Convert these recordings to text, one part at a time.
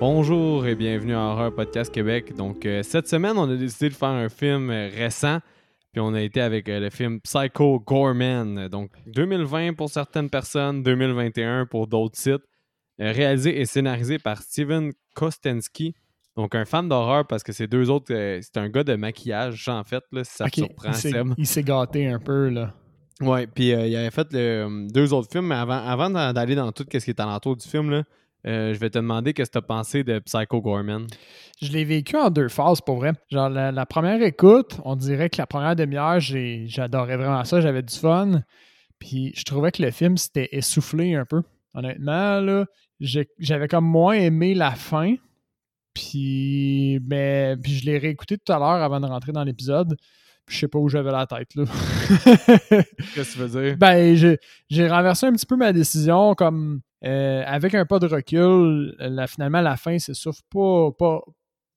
Bonjour et bienvenue à Horror Podcast Québec. Donc, euh, cette semaine, on a décidé de faire un film euh, récent. Puis on a été avec euh, le film Psycho Gorman. Donc, 2020 pour certaines personnes, 2021 pour d'autres sites. Réalisé et scénarisé par Steven Kostensky. Donc, un fan d'horreur parce que ces deux autres, euh, c'est un gars de maquillage, en fait, là, si ça te surprend, il s'est- Seb. il s'est gâté un peu, là. Ouais, puis il avait fait deux autres films, mais avant, avant d'a- d'aller dans tout ce qui est alentour du film, là, euh, je vais te demander qu'est-ce que tu as pensé de Psycho Gorman. Je l'ai vécu en deux phases, pour vrai. Genre, la, la première écoute, on dirait que la première demi-heure, j'adorais vraiment ça, j'avais du fun. Puis je trouvais que le film s'était essoufflé un peu. Honnêtement, là, j'avais comme moins aimé la fin. Puis, mais, puis je l'ai réécouté tout à l'heure avant de rentrer dans l'épisode. Puis je sais pas où j'avais la tête, là. Qu'est-ce que tu veux dire? Ben, j'ai- j'ai renversé un petit peu ma décision comme euh, avec un pas de recul. finalement, la fin, c'est souffle pas, pas,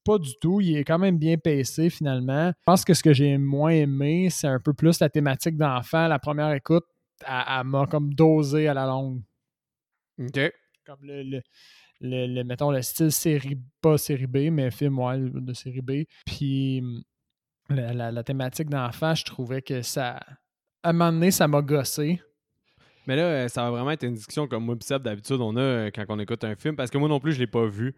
pas du tout. Il est quand même bien pacé finalement. Je pense que ce que j'ai moins aimé, c'est un peu plus la thématique d'enfant. La première écoute, elle, elle m'a comme dosé à la longue. OK. Comme le, le, le- le- mettons, le style série, pas série B, mais film, ouais, de série B. Puis la, la- la thématique d'enfant, je trouvais que ça. À un moment donné, ça m'a gossé. Mais là, euh, ça va vraiment être une discussion comme moi Seb, d'habitude, on a euh, quand on écoute un film, parce que moi non plus, je l'ai pas vu.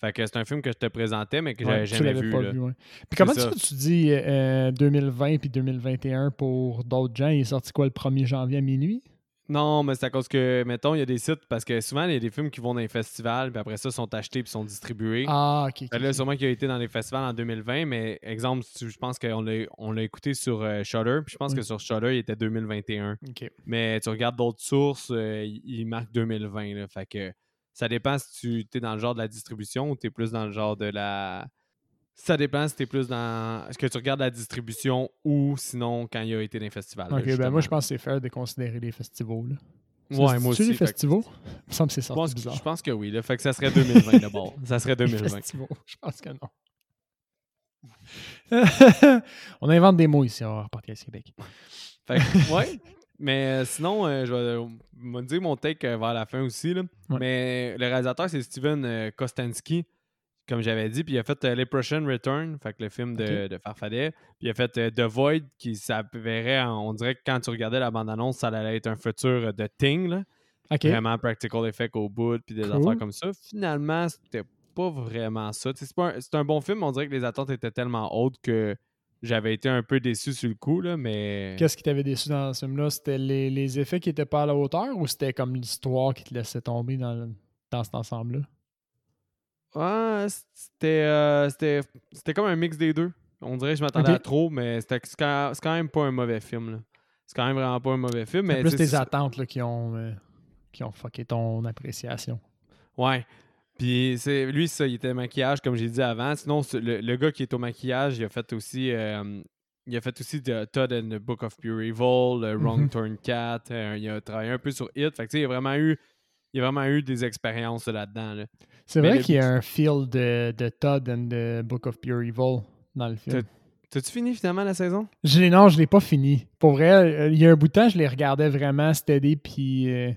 Fait que c'est un film que je te présentais, mais que j'avais Ouais, jamais vu. pas là. vu, ouais. Puis comment ça. tu, tu dis euh, 2020 puis 2021 pour d'autres gens? Il est sorti quoi le 1er janvier à minuit? Non, mais c'est à cause que, mettons, il y a des sites, parce que souvent, il y a des films qui vont dans les festivals, puis après ça, sont achetés puis sont distribués. Ah, ok. Fait là, sûrement qu'il a été dans les festivals en 2020, mais exemple, je pense qu'on l'a on l'a écouté sur euh, Shudder, puis je pense Mm. que sur Shudder, il était 2021. Ok. Mais tu regardes d'autres sources, euh, il il marque 2020. Là, fait que ça dépend si tu es dans le genre de la distribution ou tu es plus dans le genre de la. Ça dépend si tu es plus dans. Est-ce que tu regardes la distribution ou sinon quand il a été dans les festivals. là, Ok, ben moi, je pense que c'est fair de considérer les festivals. Là. Ça, Ouais, moi aussi. les que festivals? Il me semble que c'est bizarre. je pense que oui. Là, fait que ça serait 2020 d'abord. Ça serait Les 2020. festivals, je pense que non. On invente des mots ici à Podcast Québec. Fait que, ouais. Mais euh, sinon, euh, je vais euh, me dire mon take vers la fin aussi. Là. Ouais. Mais le réalisateur, c'est Steven Kostanski, comme j'avais dit. Puis il a fait euh, Leprechaun Return, fait que le film de, de Farfadet. Puis il a fait euh, The Void, qui s'avérait, on dirait que quand tu regardais la bande-annonce, ça allait être un futur euh, de Thing. Là. Vraiment practical effect au bout, puis des Cool. affaires comme ça. Finalement, c'était pas vraiment ça. C'est un- un, bon film, on dirait que les attentes étaient tellement hautes que j'avais été un peu déçu sur le coup. Là, mais... Qu'est-ce qui t'avait déçu dans ce film-là? C'était les, les effets qui étaient pas à la hauteur ou c'était comme l'histoire qui te laissait tomber dans, dans cet ensemble-là? Ouais, c'était, euh, c'était, c'était comme un mix des deux. On dirait que je m'attendais à trop, mais c'était, c'est, quand, c'est quand même pas un mauvais film. Là. C'est quand même vraiment pas un mauvais film. C'est Mais plus tes attentes là, qui, ont, euh, qui ont fucké ton appréciation. Ouais. Puis c'est, lui, ça, il était maquillage, comme j'ai dit avant. Sinon, le, le gars qui est au maquillage, il a fait aussi. euh, il a fait aussi de Todd and the Book of Pure Evil, le Wrong Mhm. Turn Cat. euh, il a travaillé un peu sur It. Fait que, il a vraiment eu. Il a vraiment eu des expériences là-dedans. là. C'est vrai qu'il y a un feel de, de Todd and the Book of Pure Evil dans le film. T'as-tu fini finalement la saison? Non, je l'ai pas fini. Pour vrai, euh, il y a un bout de temps, je les regardais vraiment steady, puis, euh,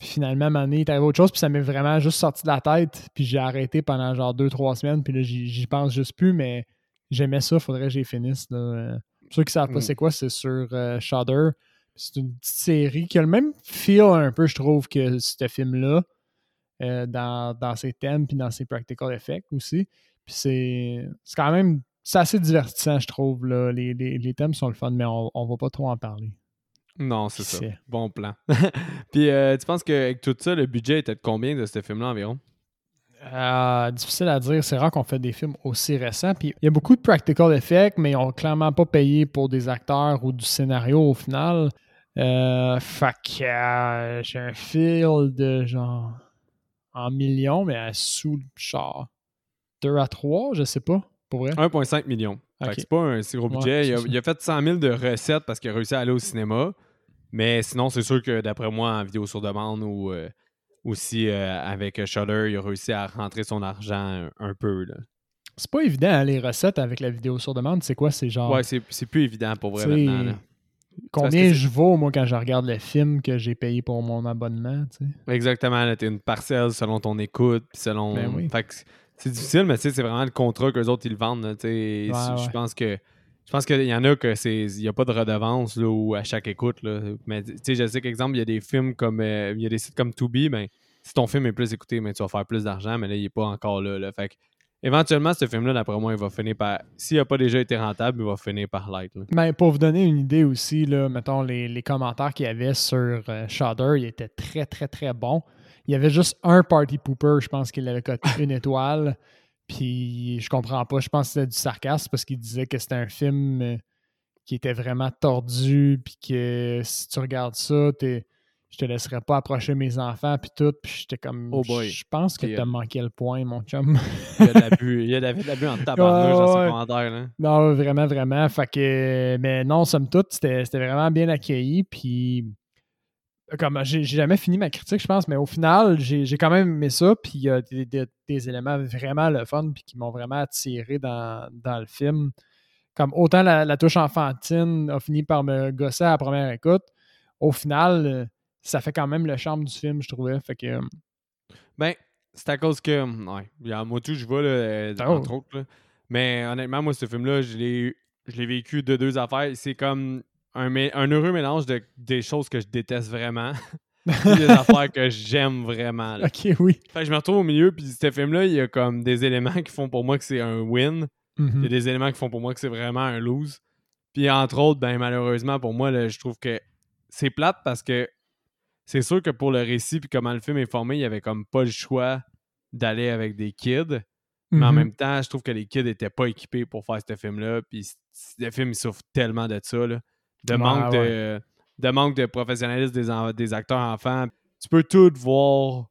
puis finalement, à un moment donné, il autre chose, puis ça m'est vraiment juste sorti de la tête, puis j'ai arrêté pendant genre deux, trois semaines, puis là, j'y pense juste plus, mais j'aimais ça, faudrait que j'y finisse. Là. Pour ceux qui savent pas Mm. c'est quoi, c'est sur euh, Shudder. C'est une petite série qui a le même feel un peu, je trouve, que ce film-là, euh, dans, dans ses thèmes, puis dans ses practical effects aussi. Puis c'est quand même c'est assez divertissant, je trouve. Là. Les, les- les thèmes sont le fun, mais on, on va pas trop en parler. Non, c'est ça. Bon plan. Puis euh, tu penses qu'avec tout ça, le budget était de combien de ce film-là environ? Euh, difficile à dire. C'est rare qu'on fait des films aussi récents. Puis il y a beaucoup de practical effects, mais ils n'ont clairement pas payé pour des acteurs ou du scénario au final. Euh, fait que euh, j'ai un feel de genre en millions, mais à sous genre 2 à 3, je sais pas, pour vrai. 1,5 million. Fait que Ok. c'est pas un si gros Ouais, budget. il, a, il fait 100 000 de recettes parce qu'il a réussi à aller au cinéma. Mais sinon, c'est sûr que d'après moi, en vidéo sur demande ou euh, aussi euh, avec Shudder, il a réussi à rentrer son argent un, un peu. Là. C'est pas évident, hein, les recettes avec la vidéo sur demande. C'est quoi? C'est genre. Ouais, c'est c'est plus évident pour vrai maintenant. là. Combien je vaux, moi, quand je regarde le film que j'ai payé pour mon abonnement, tu sais? Exactement, t'es une parcelle selon ton écoute, puis selon... Ben oui. C'est difficile, mais tu sais, c'est vraiment le contrat qu'eux autres, ils le vendent, tu sais. Ouais, Je ouais. pense que... Je pense qu'il y en a que c'est... Il n'y a pas de redevance, là, ou à chaque écoute, là. Mais, tu sais, je sais qu'exemple, il y a des films comme... euh, il y a des sites comme Tubi, ben, si ton film est plus écouté, ben, tu vas faire plus d'argent, mais là, il n'est pas encore là, là. Fait que, éventuellement, ce film-là, d'après moi, il va finir par... S'il n'a pas déjà été rentable, il va finir par l'être, là. Ben, pour vous donner une idée aussi, là, mettons, les, les commentaires qu'il y avait sur euh, Shudder, ils étaient très, très, très bons. Il y avait juste un party pooper, je pense qu'il avait coté une étoile. Puis je comprends pas, je pense que c'était du sarcasme parce qu'il disait que c'était un film euh, qui était vraiment tordu, puis que si tu regardes ça, t'es- je te laisserais pas approcher mes enfants, puis tout. Puis j'étais comme, Oh boy. je pense que t'as euh, manqué le point, mon chum. Il y a de l'abus, il y a de l'abus en tabarnouche Ouais, dans ses ouais. commentaires, là. Non, vraiment, vraiment. Fait que, mais non, somme toute, c'était vraiment bien accueilli. Puis, comme j'ai jamais fini ma critique, je pense, mais au final, j'ai j'ai quand même aimé ça. Puis, il y a des, des- des éléments vraiment le fun, puis qui m'ont vraiment attiré dans, dans le film. Comme autant la, la touche enfantine a fini par me gosser à la première écoute, au final, ça fait quand même le charme du film, je trouvais. Fait que, euh, Ben, c'est à cause que. Ouais, il y a moi tout, je vois, là, euh, Oh. entre autres. là. Mais honnêtement, moi, ce film-là, je l'ai vécu de deux affaires. C'est comme un, un heureux mélange de, des choses que je déteste vraiment. des affaires que j'aime vraiment. là. ok, oui. Fait que je me retrouve au milieu, puis ce film-là, il y a comme des éléments qui font pour moi que c'est un win. Il y a Mhm. des éléments qui font pour moi que c'est vraiment un lose. Puis entre autres, ben malheureusement pour moi, là, je trouve que c'est plate parce que c'est sûr que pour le récit puis comment le film est formé, il y avait comme pas le choix d'aller avec des kids. Mais en Mhm. même temps, je trouve que les kids étaient pas équipés pour faire ce film-là. Puis le film, il souffre tellement de ça. là. De, Ouais, manque de, de manque de professionnalisme des, acteurs enfants. Tu peux tout voir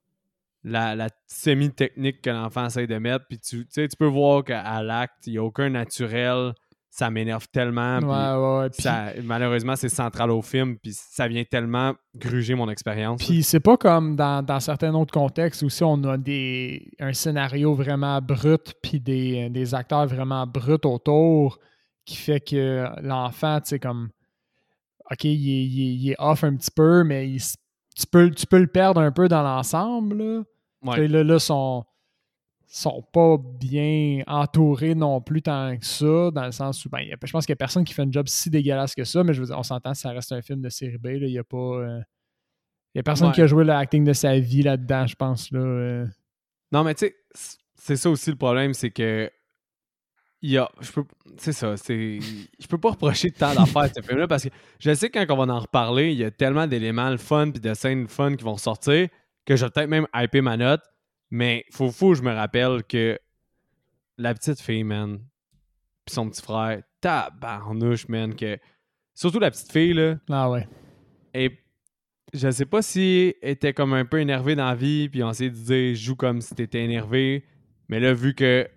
la, la semi-technique que l'enfant essaie de mettre. Puis tu, tu peux voir qu'à l'acte, il n'y a aucun naturel. Ça m'énerve tellement. puis Ouais, ouais, ouais. Puis- ça- malheureusement, c'est central au film. Puis ça vient tellement gruger mon expérience. Puis c'est pas comme dans, dans certains autres contextes où si on a des, un scénario vraiment brut puis des, des acteurs vraiment bruts autour qui fait que l'enfant, tu sais, comme OK, il est, il il est off un petit peu, mais il tu, peux, tu peux le perdre un peu dans l'ensemble. Là. Ouais. Là, là, sont, sont pas bien entourés non plus tant que ça, dans le sens où ben, il y a- je pense qu'il y a personne qui fait un job si dégueulasse que ça, mais je veux dire, on s'entend, ça reste un film de série B. Il y a pas. euh, y a personne Ouais. qui a joué l'acting de sa vie là-dedans, je pense. Là, euh. Non, mais tu sais, c'est ça aussi le problème, c'est que. Il y a. Je peux. C'est ça. C'est. Je peux pas reprocher tant d'affaires à ce film-là parce que je sais que quand on va en reparler, il y a tellement d'éléments le fun puis de scènes fun qui vont ressortir que je vais peut-être même hyper ma note. Mais faut, faut je me rappelle que la petite fille, man, puis son petit frère, tabarnouche, man, que. Surtout la petite fille, là. Ah ouais. Et je sais pas si elle était comme un peu énervée dans la vie, puis on s'est dit joue comme si t'étais énervé. Mais là, vu que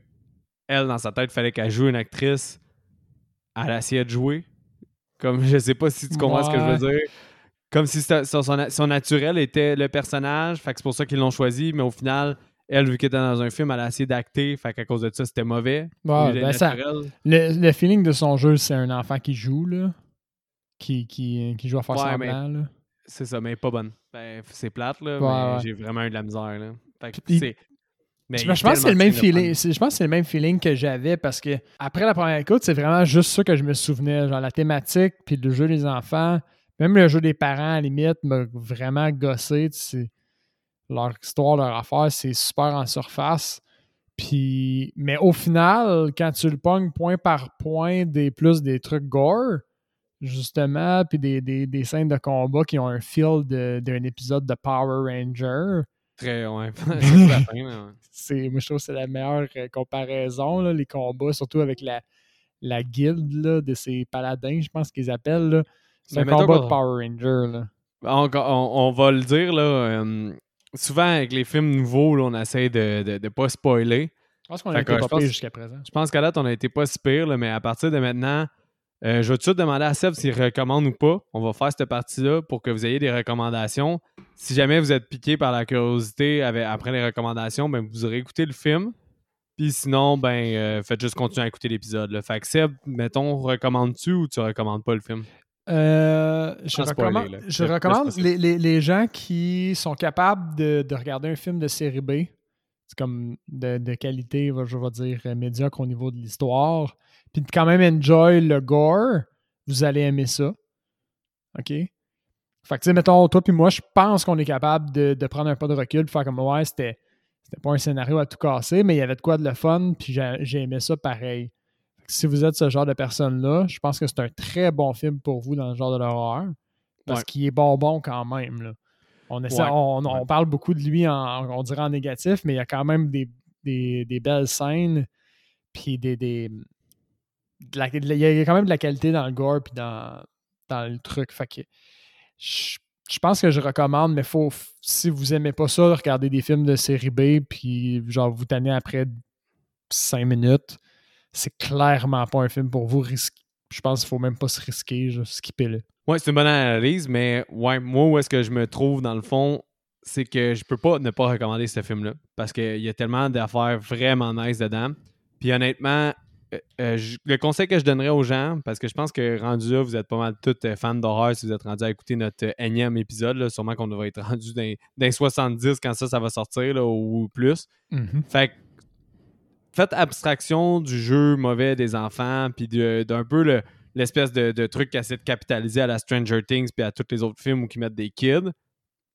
elle, dans sa tête, fallait qu'elle joue une actrice, elle a essayé de jouer. Comme je sais pas si tu comprends ce que je veux dire. Comme si son, son- son naturel était le personnage, fait que c'est pour ça qu'ils l'ont choisi, mais au final, elle, vu qu'elle était dans un film, elle a essayé d'acter, fait qu'à cause de ça, c'était mauvais. Ouais, ben ça- le, le feeling de son jeu, c'est un enfant qui joue, là. Qui, qui, qui joue à faire Ouais, semblant, là. C'est ça, mais pas bonne. Ben, c'est plate, là, Ouais, mais j'ai vraiment eu de la misère, là. Fait que Puis-. Mais Je, pense que c'est le même feeling. Je pense que c'est le même feeling que j'avais parce que après la première écoute, c'est vraiment juste ça que je me souvenais. Genre la thématique, puis le jeu des enfants, même le jeu des parents, à la limite, m'a vraiment gossé. tu sais. Leur histoire, leur affaire, c'est super en surface. Puis, mais au final, quand tu le pognes point par point, des plus des trucs gore, justement, puis des, des- des scènes de combat qui ont un feel d'un épisode de Power Ranger, Très, ouais. C'est moi je trouve que c'est la meilleure euh, comparaison là, les combats surtout avec la, la guilde là, de ces paladins je pense qu'ils appellent là. c'est un combat de Power Ranger là. On, on- on va le dire, là. euh, souvent, avec les films nouveaux, là, on essaie de ne pas spoiler. je pense qu'on a été pas jusqu'à présent Je pense qu'à date, on a été pas si pire, là, mais à partir de maintenant, euh, je vais tout de suite demander à Seb s'il recommande ou pas. On va faire cette partie-là pour que vous ayez des recommandations. Si jamais vous êtes piqué par la curiosité avec- après les recommandations, ben, vous aurez écouté le film. Puis sinon, ben, euh, faites juste continuer à écouter l'épisode. Fait que Seb, mettons, recommandes-tu ou tu recommandes pas le film? Euh, je spoiler, recommande, je recommande les, les- les gens qui sont capables de, de regarder un film de série B. C'est comme de, de qualité, je vais dire, euh, médiocre au niveau de l'histoire. Puis de quand même enjoy le gore, vous allez aimer ça. OK? Fait que, tu sais, mettons, toi puis moi, je pense qu'on est capable de, de prendre un pas de recul, de faire comme, ouais, c'était, c'était pas un scénario à tout casser, mais il y avait de quoi de le fun, puis j'ai, j'ai aimé ça pareil. Si vous êtes ce genre de personne-là, je pense que c'est un très bon film pour vous dans le genre de l'horreur, parce Ouais. qu'il est bonbon quand même, là. On, essaie, Ouais. on, parle beaucoup de lui, en, on dirait en négatif, mais il y a quand même des, des, des belles scènes, puis des... des de la- de la- il y a quand même de la qualité dans le gore, puis dans, dans le truc. Fait que je, je pense que je recommande, mais faut, si vous aimez pas ça, regarder des films de série B, puis genre vous tannez après 5 minutes, c'est clairement pas un film pour vous. risquer. Je pense qu'il faut même pas se risquer, juste skipper-le. Ouais, c'est une bonne analyse, mais ouais, moi, où est-ce que je me trouve dans le fond, c'est que je peux pas ne pas recommander ce film-là. Parce qu'il y a tellement d'affaires vraiment nice dedans. Puis honnêtement, euh, euh, je- le conseil que je donnerais aux gens, parce que je pense que rendu là, vous êtes pas mal tous euh, fans d'horreur si vous êtes rendu à écouter notre énième épisode. là. sûrement qu'on devrait être rendu dans, dans les 70 quand ça, ça va sortir là, ou plus. Fait que faites abstraction du jeu mauvais des enfants, puis d'un peu le- l'espèce de, de truc qui essaie de capitaliser à la Stranger Things puis à tous les autres films où ils mettent des kids.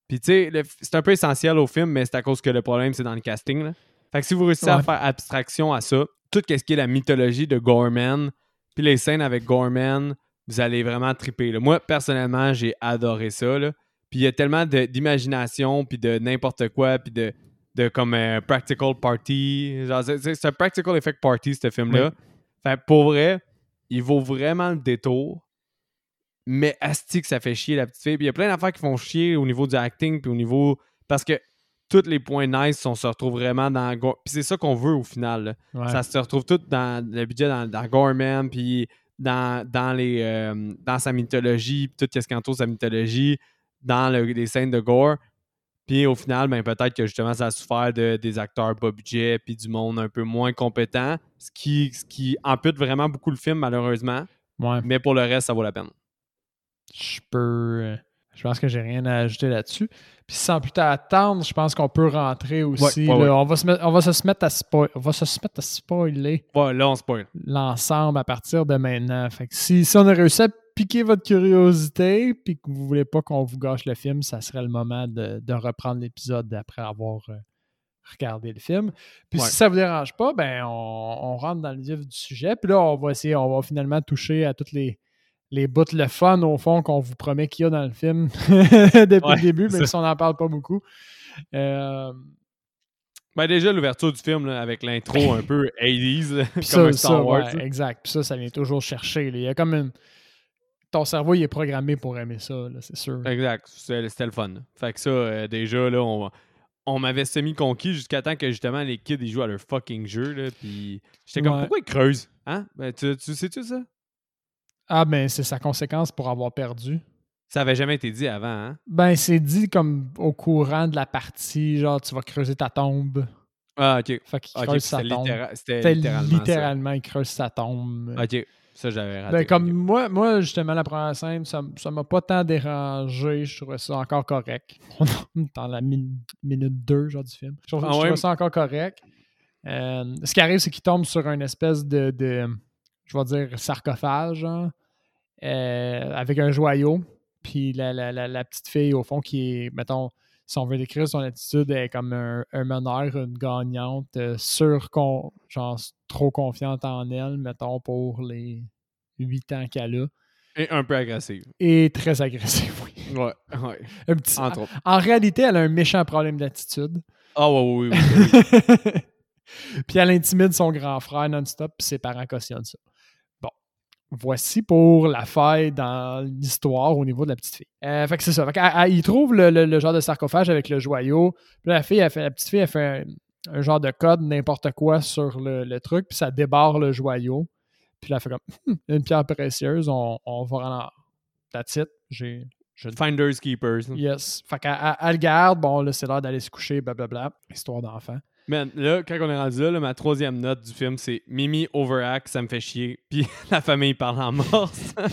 Puis tu sais, c'est un peu essentiel au film, mais c'est à cause que le problème, c'est dans le casting. là. Fait que si vous réussissez à faire abstraction à ça, tout ce qui est la mythologie de Gorman, puis les scènes avec Gorman, vous allez vraiment triper. là. Moi, personnellement, j'ai adoré ça. là. Puis il y a tellement d'imagination, puis de n'importe quoi, puis de, de comme un practical party. Genre, c'est- un practical effect party, ce film-là. Fait que pour vrai, il vaut vraiment le détour. Mais asti que ça fait chier la petite fille. Puis il y a plein d'affaires qui font chier au niveau du acting, puis au niveau. Parce que tous les points nice, on se retrouve vraiment dans. Puis c'est ça qu'on veut au final. Ouais. Ça se retrouve tout dans le budget dans, dans Gorman, puis dans, dans, les, euh, dans sa mythologie, puis tout ce qui entoure sa mythologie, dans le- les scènes de gore. Puis au final, ben, peut-être que justement, ça a souffert de, des acteurs bas budget, puis du monde un peu moins compétent, ce qui, ce qui ampute vraiment beaucoup le film, malheureusement. Ouais. Mais pour le reste, ça vaut la peine. Je peux. euh, Je pense que j'ai rien à ajouter là-dessus. Puis sans plus attendre, je pense qu'on peut rentrer aussi. Ouais, ouais, là. ouais. On, va se mettre, on va se mettre à spoil- on va se mettre à spoiler Ouais, là, on spoil. l'ensemble à partir de maintenant. Fait que si, si on a réussi à piquer votre curiosité puis que vous voulez pas qu'on vous gâche le film, ça serait le moment de, de reprendre l'épisode après avoir euh, regardé le film. Puis Ouais. si ça vous dérange pas, ben on, on rentre dans le vif du sujet. Puis là, on va essayer, on va finalement toucher à toutes les, les bouts, le fun au fond qu'on vous promet qu'il y a dans le film depuis Ouais, le début, même si on n'en parle pas beaucoup. Euh, Ben déjà, l'ouverture du film, là, avec l'intro un peu 80s, là, comme Puis ça, un Star ça, Wars. ouais, exact. Puis ça, ça vient toujours chercher. là. Il y a comme une. Ton cerveau, il est programmé pour aimer ça, c'est sûr. Exact. C'était le fun. là. Fait que ça, euh, déjà, là, on, on m'avait semi-conquis jusqu'à temps que justement les kids ils jouent à leur fucking jeu. Là, puis j'étais comme, Ouais. pourquoi ils creusent? Hein? Ben, tu, tu sais-tu ça? Ah, ben, c'est sa conséquence pour avoir perdu. Ça avait jamais été dit avant, hein? Ben, c'est dit comme au courant de la partie, genre, tu vas creuser ta tombe. Ah, ok. Fait qu'il creuse sa tombe. littéra- c'était littéralement, littéralement, il creuse sa tombe. Ok, ça j'avais raté. Ben, comme moi, moi, justement, la première scène, ça ça m'a pas tant dérangé. Je trouvais ça encore correct. On est dans la min- minute 2, genre, du film. Je trouve, Ah je trouvais ça encore correct. Euh, ce qui arrive, c'est qu'il tombe sur une espèce de, de je vais dire, sarcophage, genre, euh, avec un joyau. Puis la, la- la- la petite fille, au fond, qui est, mettons, si on veut décrire son attitude, elle est comme un, un meneur, une gagnante, euh, sur, genre, trop confiante en elle, mettons, pour les 8 ans qu'elle a. Et un peu agressive. Et très agressive, oui. Ouais, ouais. Un petit- Entre autres. En réalité, elle a un méchant problème d'attitude. Ah, ouais, oui, oui. oui, oui. puis elle intimide son grand frère non-stop, puis ses parents cautionnent ça. Voici pour la faille dans l'histoire au niveau de la petite fille. Euh, fait que c'est ça. Fait elle- il trouve le, le- le genre de sarcophage avec le joyau. Puis la fille, elle fait, la petite fille, elle fait un, un genre de code, n'importe quoi sur le, le truc, puis ça débarre le joyau. Puis là, elle fait comme Hum, une pierre précieuse, on, on va en. That's it. J'ai. je- Finders Keepers. Yes. Fait qu'elle elle- elle le garde. Bon, là, c'est l'heure d'aller se coucher, blablabla. Histoire d'enfant. Man, là, quand on est rendu là, là, ma troisième note du film, c'est Mimi overact, ça me fait chier. Puis la famille parle en morse.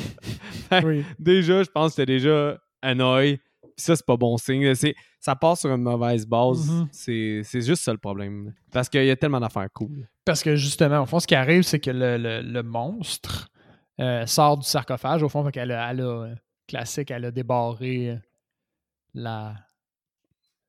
Oui. déjà, je pense que c'était déjà annoy. Puis ça, c'est pas bon signe. C'est, ça part sur une mauvaise base. Mhm. c'est, c'est juste ça le problème. Parce qu'il y a tellement d'affaires cool. Parce que justement, au fond, ce qui arrive, c'est que le, le- le monstre euh, sort du sarcophage. Au fond, fait qu'elle a, elle a, euh, classique, elle a débarré euh, la,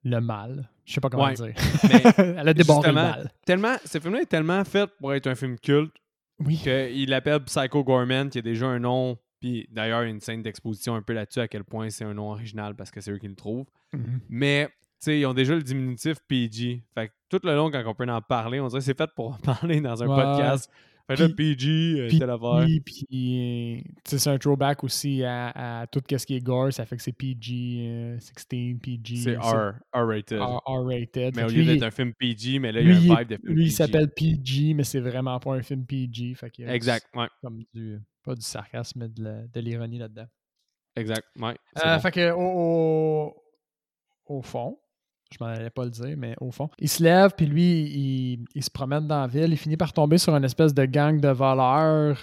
le mal. Je sais pas comment Ouais. dire. Mais elle a débarré le mal. tellement, ce film-là est tellement fait pour être un film culte Oui. qu'il l'appelle Psycho Gorman, qui a déjà un nom. Puis d'ailleurs, il y a une scène d'exposition un peu là-dessus à quel point c'est un nom original parce que c'est eux qui le trouvent. Mhm. Mais, tu sais, ils ont déjà le diminutif PG. Fait que tout le long, quand on peut en parler, on dirait que c'est fait pour en parler dans un Ouais. podcast. Fait là, Puis- PG, euh, Puis, telle affaire. puis, sais, c'est un throwback aussi à, à tout ce qui est gore. Ça fait que c'est PG, euh, 16, PG. C'est R, R-rated. R-rated. mais au lieu d'être un film PG, mais là, il y a un vibe de film lui, il PG. s'appelle PG, mais c'est vraiment pas un film PG. Fait qu'il a Exact, ouais. comme du, pas du sarcasme, mais de l'ironie là-dedans. Exact, ouais. Euh. Fait que au, au fond, je m'en allais pas le dire, mais au fond, il se lève, puis lui, il, il se promène dans la ville, il finit par tomber sur une espèce de gang de voleurs.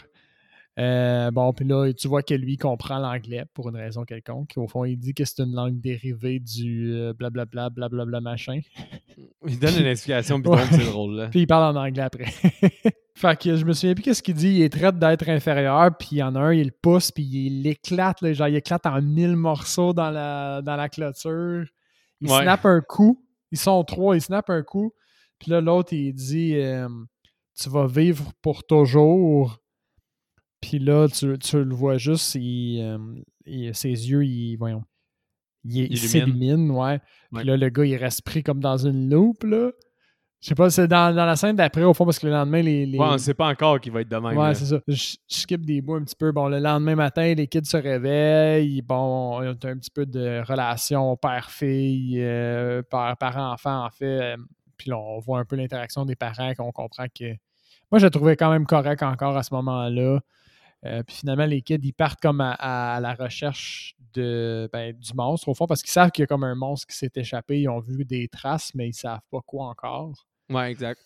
Euh, bon, puis là, tu vois que lui comprend l'anglais pour une raison quelconque. Au fond, il dit que c'est une langue dérivée du euh, blablabla, blablabla machin. Il donne une explication bidon, Ouais. c'est drôle, là. Puis il parle en anglais après. fait que je me souviens plus qu'est-ce qu'il dit. Il est traite d'être inférieur, puis il y en a un, il le pousse, puis il l'éclate, genre il éclate en mille morceaux dans la, dans la clôture. Il Ouais. snappe un coup. Ils sont trois, il snappe un coup. Puis là, l'autre, il dit euh, Tu vas vivre pour toujours. Puis là, tu, tu le vois juste, il, euh, il- ses yeux, ils, voyons, il, il s'illumine, ouais. Puis là, le gars, il reste pris comme dans une loupe, là. Je sais pas, c'est dans, dans la scène d'après, au fond, parce que le lendemain, les. les... Ouais, on sait pas encore qu'il va être de même. Ouais, c'est ça. Je, je skip des bouts un petit peu. Bon, le lendemain matin, les kids se réveillent. Bon, il y a un petit peu de relation père-fille, euh, père- parent-enfant, en fait. Puis là, on voit un peu l'interaction des parents, qu'on comprend que. Moi, je le trouvais quand même correct encore à ce moment-là. Euh, puis finalement, les kids, ils partent comme à, à la recherche de, ben, du monstre, au fond, parce qu'ils savent qu'il y a comme un monstre qui s'est échappé. Ils ont vu des traces, mais ils savent pas quoi encore. Ouais, exact.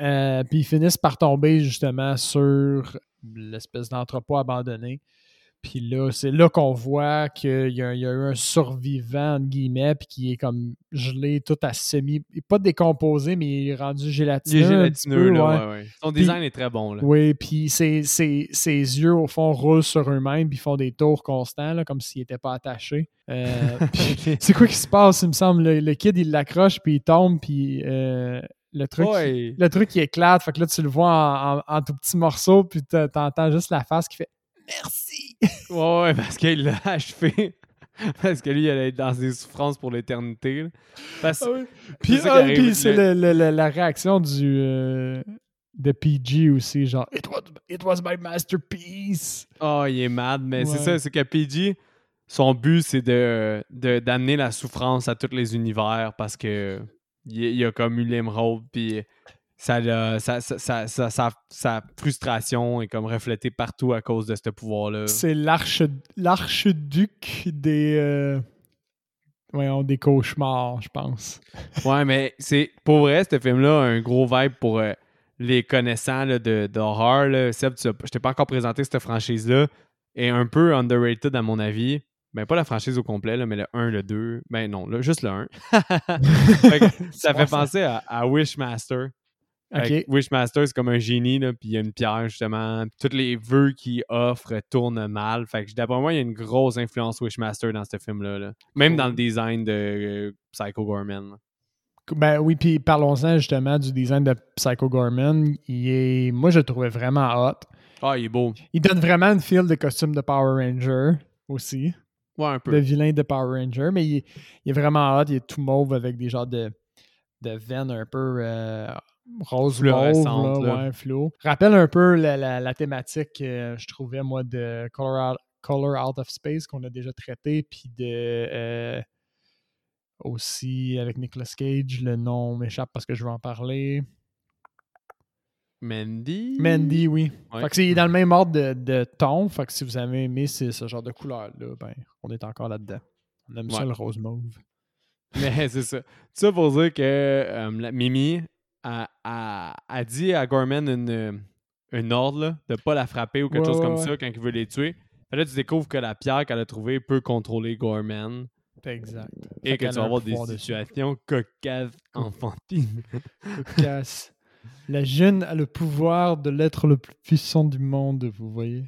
Euh, puis ils finissent par tomber justement sur l'espèce d'entrepôt abandonné. Puis là, c'est là qu'on voit qu'il y, a il y a eu un survivant, entre guillemets, puis qui est comme gelé, tout à semi. Pas décomposé, mais il est rendu Il gélatineux. est un petit gélatineux, peu, là. ouais. Ouais, ouais. Son design est très bon, là. Oui, puis ses, ses- ses yeux, au fond, roulent sur eux-mêmes, puis ils font des tours constants, là, comme s'ils n'étaient pas attachés. Euh, c'est quoi qui se passe, il me semble? Le, le kid, il l'accroche, puis il tombe, puis euh, le truc... Ouais. Le truc il éclate, fait que là tu le vois en, en- en tout petits morceaux, puis t'entends juste la face qui fait Merci! Ouais, ouais, parce qu'il l'a achevé. parce que lui, il allait être dans des souffrances pour l'éternité. là. Parce... Puis C'est ça qui ah, arrive, puis c'est le- le- le- le- la réaction du euh, de PG aussi, genre It was, it was my masterpiece! Oh, il est mad, mais c'est ça, c'est que PG, son but, c'est de, de- d'amener la souffrance à tous les univers parce que il, il a comme eu l'émeraude, puis ça, ça, ça, sa- frustration est comme reflétée partout à cause de ce pouvoir-là. C'est l'arche l'archiduc des euh, voyons, des cauchemars, je pense. Ouais, mais c'est pour vrai, ce film-là a un gros vibe pour euh, les connaissants là, de, d'horreur. Seb, tu as- je t'ai pas encore présenté cette franchise-là. est un peu underrated à mon avis. Ben, pas la franchise au complet, là, mais le 1, le 2. Ben non, là, juste le 1. Fait que ça fait penser à, à Wishmaster. Wishmaster, c'est comme un génie, là, puis il y a une pierre, justement. Tous les vœux qu'il offre tournent mal. Fait que d'après moi, il y a une grosse influence Wishmaster dans ce film-là. là. Même Cool. dans le design de euh, Psycho Gorman. là. Ben oui, puis parlons-en justement du design de Psycho Gorman. Il est, moi, je le trouvais vraiment hot. Ah, il est beau. Il donne vraiment une feel de costume de Power Ranger aussi. Ouais, un peu. Le vilain de Power Ranger, mais il, est- il est vraiment hot. Il est tout mauve avec des genres de, de veines un peu euh, rose mauve, là, là. ouais, fluo. Rappelle un peu la, la- la thématique, euh, je trouvais, moi, de Color Out, Color Out of Space qu'on a déjà traité, puis de euh, aussi avec Nicolas Cage, le nom m'échappe parce que je veux en parler. Mandy? Mandy, oui. Ouais. Fait que c'est dans le même ordre de, de ton. Fait que si vous avez aimé ce, ce genre de couleur-là, ben, on est encore là-dedans. On aime ça Ouais. le rose mauve. Mais c'est ça. Tout ça pour dire que euh, la- Mimi, a, a- a dit à Gorman une, une ordre là, de pas la frapper ou quelque Ouais, chose comme ouais. ça quand il veut les tuer. Fait là, tu découvres que la pierre qu'elle a trouvée peut contrôler Gorman Exact. et Fait que tu vas avoir des dessus. situations cocasses, enfantines. Cocasse. La jeune a le pouvoir de l'être le plus puissant du monde, vous voyez?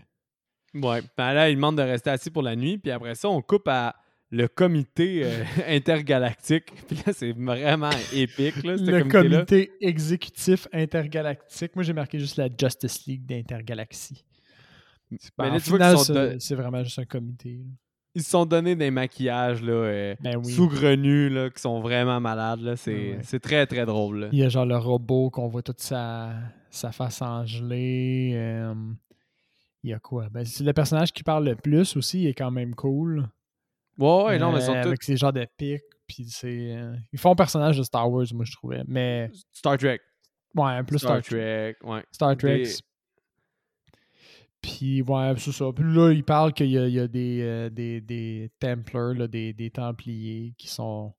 Ouais. Ben là, il demande de rester assis pour la nuit, puis après ça, on coupe à le comité euh, intergalactique. Puis là, c'est vraiment épique, là, Le comité exécutif intergalactique. Moi, j'ai marqué juste la Justice League d'intergalaxie. C'est pas- Mais en là, tu vois final, qu'ils sont c'est- de- c'est vraiment juste un comité. là. Ils se sont donné des maquillages là, euh, Ben oui. sous-grenus là, qui sont vraiment malades. C'est Ouais, très, très drôle. Il y a genre le robot qu'on voit toute sa, sa face en gelée. euh, il y a quoi? Ben, c'est le personnage qui parle le plus aussi. Il est quand même cool. Ouais, ouais, non, mais Euh, tous Avec ses genres de pics. Puis c'est. euh, ils font personnage de Star Wars, moi, je trouvais. Mais. Star Trek. Ouais, un peu Star, Star, Trek. Trek, ouais. Star Trek. Des- Puis, ouais, c'est ça. Puis là, il parle qu'il y a, il y a des, euh, des, des Templars, là, des, des Templiers qui sont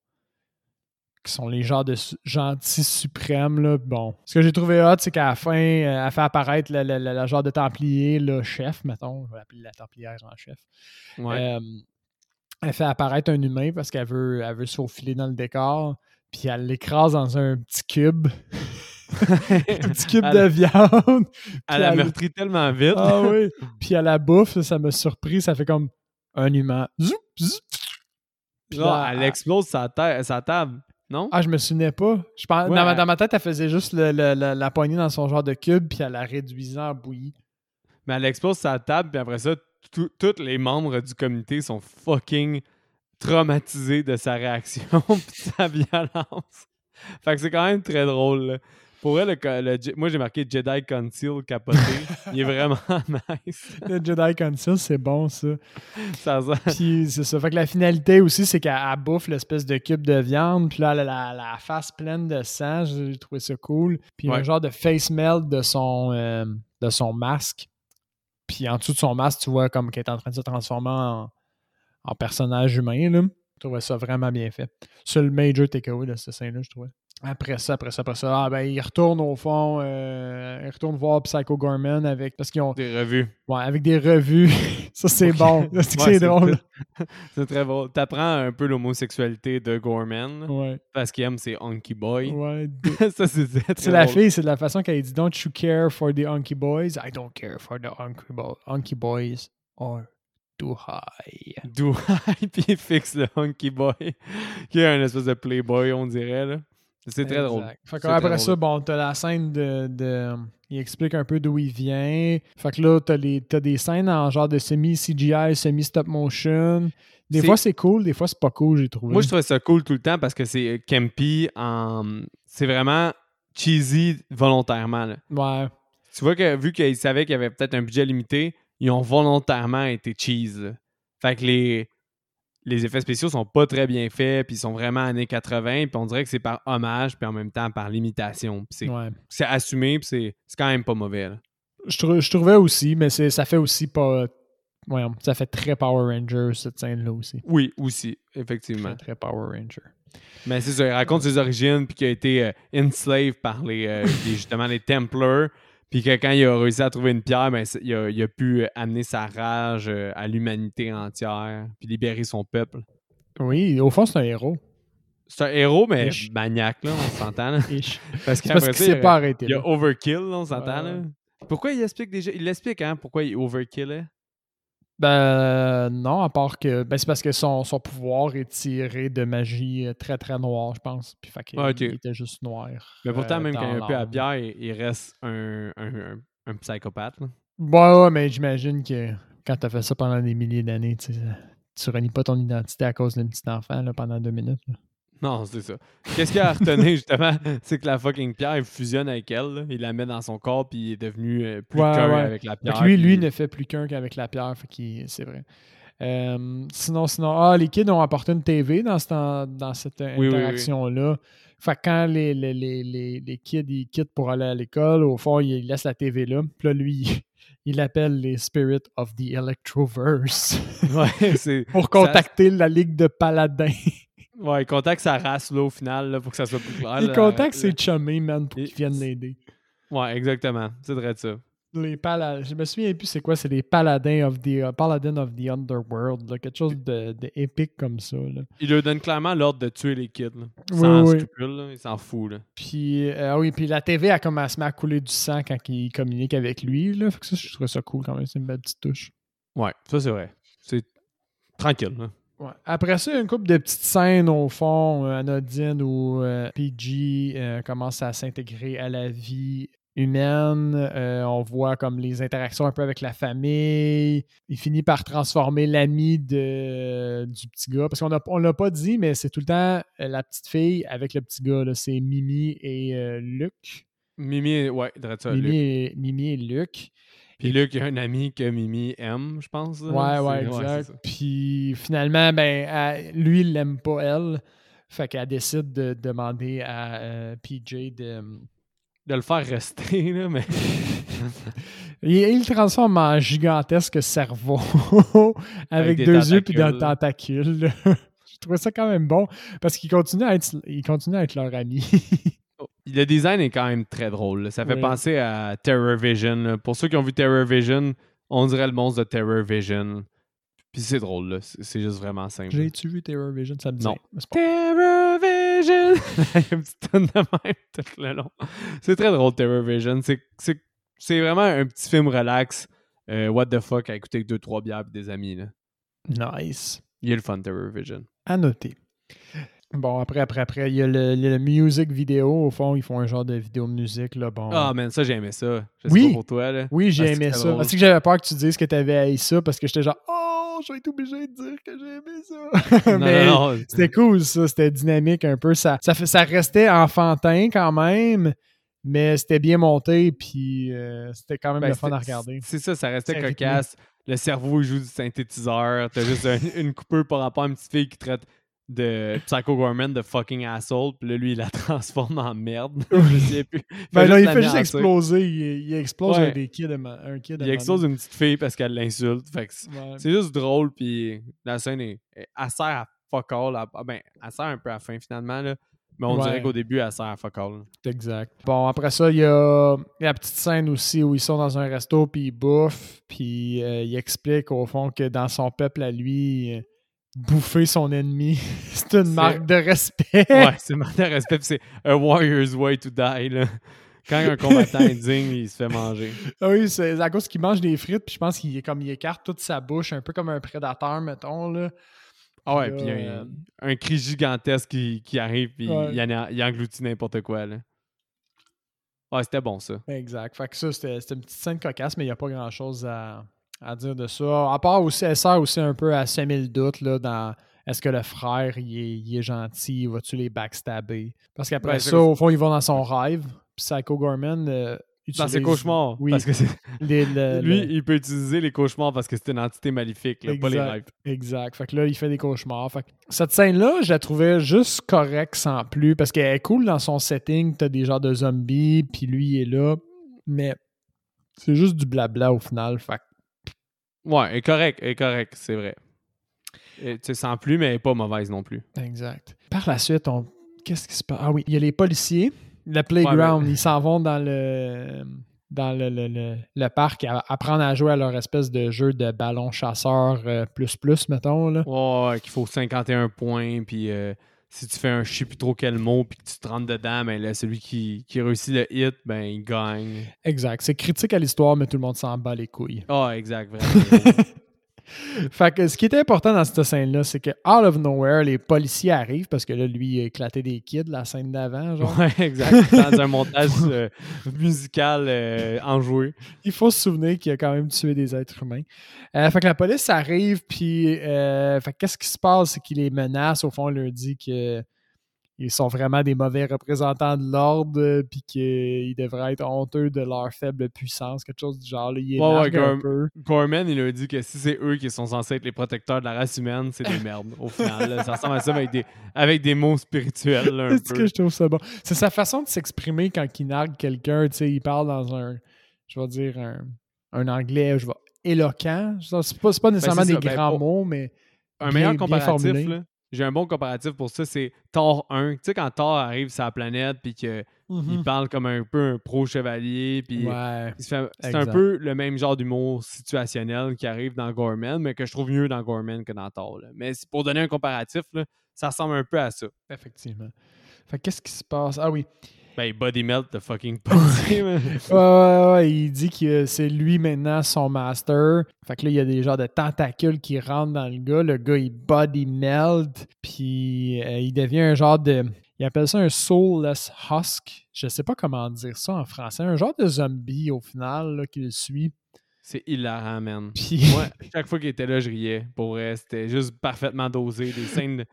qui sont les genres de gentils suprêmes. Là. Bon. Ce que j'ai trouvé hot, c'est qu'à la fin, euh, elle fait apparaître le, le- le- le genre de Templier, le chef, mettons. Je vais l'appeler la Templière en chef. Ouais. Euh, elle fait apparaître un humain parce qu'elle veut, elle veut se faufiler dans le décor. Puis elle l'écrase dans un petit cube. un petit cube Elle- de viande. Elle a elle- meurtri tellement vite. Ah oui. Puis à la bouffe, ça m'a surpris. Ça fait comme un humain. Zoup, zoup. Puis là, elle explose sa, sa table, non? Ah, je me souvenais pas. Je pense, Ouais, dans, ma, elle- dans ma tête, elle faisait juste le- le- le- la poignée dans son genre de cube, puis elle la réduisait en bouillie. Mais elle explose sa table, puis après ça, tous les membres du comité sont fucking traumatisés de sa réaction puis de sa violence. Fait que c'est quand même très drôle. là. Pour elle, le, le moi j'ai marqué Jedi Conceal capoté. Il est vraiment nice. Le Jedi Council, c'est bon, ça. Ça sent- Puis c'est ça. Fait que la finalité aussi, c'est qu'elle elle bouffe l'espèce de cube de viande, puis là, elle a la, la face pleine de sang. J'ai trouvé ça cool. Puis Ouais. un genre de face melt de son, euh, de son masque. Puis en dessous de son masque, tu vois comme qu'elle est en train de se transformer en, en personnage humain. Là. Je trouvais ça vraiment bien fait. C'est le major takeaway de cette scène-là, je trouvais. Après ça, après ça, après ça, ah ben, il retourne au fond, euh, il retourne voir Psycho Gorman avec, parce qu'ils ont, Des revues. ouais, avec des revues. ça, c'est bon. C'est Ouais, drôle. C'est très drôle. T'apprends un peu l'homosexualité de Gorman Ouais, parce qu'il aime ses Honky Boy. ouais. ça, c'est C'est la fille, c'est de la façon qu'elle dit Don't you care for the hunky boys? I don't care for the hunky, bo- hunky boys or too high. D'où puis il fixe le Honky Boy, qui est un espèce de playboy, on dirait. là. C'est très drôle. Fait très ça, drôle. bon, t'as la scène de, de- Il explique un peu d'où il vient. Fait que là, t'as, les, t'as des scènes en genre de semi-CGI, semi-stop motion. Des fois, c'est cool, des fois, c'est pas cool, j'ai trouvé. Moi, je trouvais ça cool tout le temps parce que c'est en. C'est vraiment cheesy volontairement. là. Ouais. Tu vois que vu qu'ils savaient qu'il y avait peut-être un budget limité, ils ont volontairement été cheese. là. Fait que les, les effets spéciaux sont pas très bien faits, puis ils sont vraiment années 80, puis on dirait que c'est par hommage, puis en même temps par limitation. C'est, ouais. assumé, puis c'est, quand même pas mauvais. là. Je, trou- je trouvais aussi, mais c'est, ça fait aussi pas. Ouais, ça fait très Power Ranger, cette scène-là aussi. Oui, aussi, effectivement. Très, très Power Ranger. Mais c'est ça, il raconte ses origines, puis qu'il a été euh, enslaved par les, euh, les- justement les Templars, puis que quand il a réussi à trouver une pierre, ben, il, a, il a pu amener sa rage euh, à l'humanité entière, puis libérer son peuple. Oui, au fond, c'est un héros. C'est un héros, mais Ish. maniaque, là, on s'entend. Parce qu'il ça, s'est pas arrêté. il y a overkill, là, on s'entend. Pourquoi il explique déjà Il l'explique, hein, pourquoi il overkillait Ben non, à part que. Ben, c'est parce que son, son pouvoir est tiré de magie euh, très très noire, je pense. Puis fait qu'il Ah, il était juste noir. Mais pourtant, euh, même quand il dans a pu à pierre, il, il reste un, un, un, un psychopathe. là. Ouais, ouais, mais j'imagine que quand t'as fait ça pendant des milliers d'années, tu renies pas ton identité à cause d'un petit enfant là, pendant deux minutes. là. Non, c'est ça. Qu'est-ce qu'il a à retenir, justement? C'est que la fucking pierre, il fusionne avec elle. là. Il la met dans son corps, puis il est devenu euh, plus Ouais, qu'un ouais. avec la pierre. que lui, lui puis- ne fait plus qu'un qu'avec la pierre, fait qu'il- c'est vrai. Euh, sinon, sinon, ah, les kids ont apporté une TV dans cette, dans cette oui, oui. interaction-là. Fait que quand les, les, les, les, les kids ils quittent pour aller à l'école, au fond, ils laissent la TV là. Puis là, lui, il appelle les Spirits of the Electroverse Ouais, c'est. pour contacter la Ligue de Paladins. Ouais, il contacte sa race, là, au final, là, pour que ça soit plus clair. Il là, contacte ses chummies, man, pour qu'ils viennent l'aider. Ouais, exactement. C'est vrai de ça. Les pala- Je me souviens plus c'est quoi, c'est les paladins of the, uh, paladins of the underworld, là, quelque chose de, de épique comme ça. Là. Il leur donne clairement l'ordre de tuer les kids. Là. Oui, Sans oui. scrupule, là. Il s'en fout, là. Puis, euh, ah oui, puis la TV a commencé à couler du sang quand il communique avec lui. Là. Fait que ça, je trouve ça cool quand même. C'est une belle petite touche. Ouais, ça, c'est vrai. C'est tranquille, là. Ouais. Après ça, une couple de petites scènes au fond, euh, anodines, où euh, PG euh, commence à s'intégrer à la vie humaine. Euh, on voit comme les interactions un peu avec la famille. Il finit par transformer l'ami de, du petit gars. Parce qu'on on l'a pas dit, mais c'est tout le temps la petite fille avec le petit gars. C'est Mimi et Luc. Mimi, ouais. Mimi, Luc. et, Mimi et Luc. Puis Luc, il y a un ami que Mimi aime, je pense. Ouais, ouais, exact. Puis finalement, ben, elle- lui, il l'aime pas, elle. Fait qu'elle décide de demander à euh, PJ de. De le faire rester, là, mais. Il, il le transforme en gigantesque cerveau avec, des deux yeux puis d'un tentacules. Je trouvais ça quand même bon parce qu'il continue à être, il continue à être leur ami. Le design est quand même très drôle. là. Ça fait Oui. penser à Terror Vision. là. Pour ceux qui ont vu Terror Vision, on dirait le monstre de Terror Vision. Puis c'est drôle, là. C'est juste vraiment simple. J'ai-tu vu Terror Vision? Ça me dit. Non. pas- Terror Vision! Il y a une petite tonne de même tout le long. C'est très drôle, Terror Vision. C'est- vraiment un petit film relax. euh, what the fuck, à écouter avec deux, trois bières et des amis. Là. Nice. Il est le fun, Terror Vision. À noter. Bon, après, après, après, il y a le, le music vidéo. Au fond, ils font un genre de vidéo musique. Là, bon. Ah, man, ça, j'ai aimé ça. Je sais Oui. pas pour toi, là. Oui, j'ai Ah, aimé ça. Parce que j'avais peur que tu dises que tu avais haï ça parce que j'étais genre, oh, je vais être obligé de dire que j'ai aimé ça. Non, Mais non, non. c'était cool, ça. C'était dynamique un peu. Ça, ça, ça restait enfantin quand même, mais c'était bien monté, puis euh, c'était quand même Ben, le fun à regarder. C'est ça, ça restait cocasse. Le cerveau, joue du synthétiseur. T'as juste un- une coupure par rapport à une petite fille qui traite de Psycho Gorman de fucking asshole. Puis là, lui, il la transforme en merde. Je souviens plus. Il Ben là, il fait juste exploser. Il, il explose Ouais. un des kids. Un kid Il explose une petite fille parce qu'elle l'insulte. Fait que c'est- juste drôle. Puis la scène, est, elle sert à fuck all. ah ben, elle sert un peu à la fin finalement. Là. Mais on Ouais. dirait qu'au début, elle sert à fuck all. Exact. Bon, après ça, il y a la petite scène aussi où ils sont dans un resto, puis ils bouffent, puis euh, il explique au fond que dans son peuple à lui, bouffer son ennemi, c'est une marque de respect. Ouais, c'est marqué de respect. c'est a warrior's way to die. Là. Quand un combattant est digne, il se fait manger. Ah oui, c'est à cause qu'il mange des frites, puis je pense qu'il est comme il écarte toute sa bouche, un peu comme un prédateur, mettons. Là. Ah ouais, puis a euh, un, un cri gigantesque qui, qui arrive, puis Ouais. il, en a- il engloutit n'importe quoi. Là. Ouais, c'était bon ça. Exact. Fait que ça, c'était c'était une petite scène cocasse, mais il n'y a pas grand-chose à, à dire de ça. À part aussi, elle sert aussi un peu à semer le doute là, dans est-ce que le frère, il est, il est gentil, va-tu les backstabber? Parce qu'après Ouais, ça, au fond, il va dans son rêve. Puis Psycho Gorman euh, Dans ses utilise cauchemars. Oui. Parce que c'est- les- le- lui, le- il peut utiliser les cauchemars parce que c'est une entité maléfique, là, pas les Exact. rêves. Exact. Fait que là, il fait des cauchemars. Fait que cette scène-là, je la trouvais juste correcte sans plus parce qu'elle est cool dans son setting. T'as des genres de zombies, puis lui, il est là. Mais c'est juste du blabla au final. Fait que Ouais, elle est correct, elle est correct, c'est vrai. Et, Tu sais, sans plus, mais elle pas mauvaise non plus. Exact. Par la suite, on... qu'est-ce qui se passe? Ah oui, il y a les policiers. Le playground, ils s'en vont dans le dans le, le- le- le parc à apprendre à jouer à leur espèce de jeu de ballon chasseur euh, plus plus, mettons. Là. Ouais, ouais, qu'il faut 51 points, puis euh, si tu fais un je sais plus trop quel mot, puis que tu te rentres dedans, ben là, celui qui, qui réussit le hit, ben il gagne. Exact. C'est critique à l'histoire, mais tout le monde s'en bat les couilles. Ah, exact, vraiment. Fait que ce qui était important dans cette scène-là, c'est que out of nowhere, les policiers arrivent parce que là, lui, il a éclaté des kids la scène d'avant. Genre. ouais, exact. Dans un montage euh, musical euh, enjoué. Il faut se souvenir qu'il a quand même tué des êtres humains. Euh, fait que la police arrive, puis fait qu'est-ce qui se passe? C'est qu'il les menace. Au fond, il leur dit que ils sont vraiment des mauvais représentants de l'ordre, euh, puis qu'ils devraient être honteux de leur faible puissance, quelque chose du genre. là. Il est Ouais, ouais, un peu. Gorman, il a dit que si c'est eux qui sont censés être les protecteurs de la race humaine, c'est des merdes, au final. là. Ça ressemble à ça, avec des, avec des mots spirituels, là, un peu. que je trouve ça bon. C'est sa façon de s'exprimer quand il nargue quelqu'un. Tu sais, il parle dans un, je vais dire, un, un anglais, je vais, éloquent. C'est pas, c'est pas nécessairement Ben, c'est des ça. Ben, grands mots, mais Un bien- meilleur comparatif, là, j'ai un bon comparatif pour ça, c'est Thor 1. Tu sais, quand Thor arrive sur la planète, puis qu'il Mhm. parle comme un peu un pro-chevalier, puis Ouais. c'est un peu le même genre d'humour situationnel qui arrive dans Gorman, mais que je trouve mieux dans Gorman que dans Thor. là. Mais pour donner un comparatif, là, ça ressemble un peu à ça. Effectivement. Fait que qu'est-ce qui se passe? Ah oui. Ben, body melt de fucking man. Ouais, ouais, ouais, il dit que c'est lui maintenant son master. Fait que là, il y a des genres de tentacules qui rentrent dans le gars. Le gars, il body melt. Puis euh, il devient un genre de. Il appelle ça un soulless husk. Je sais pas comment dire ça en français. Un genre de zombie au final là, qui le suit. C'est hilarant, man. Puis. Moi, chaque fois qu'il était là, je riais. Pour vrai, c'était juste parfaitement dosé. Des scènes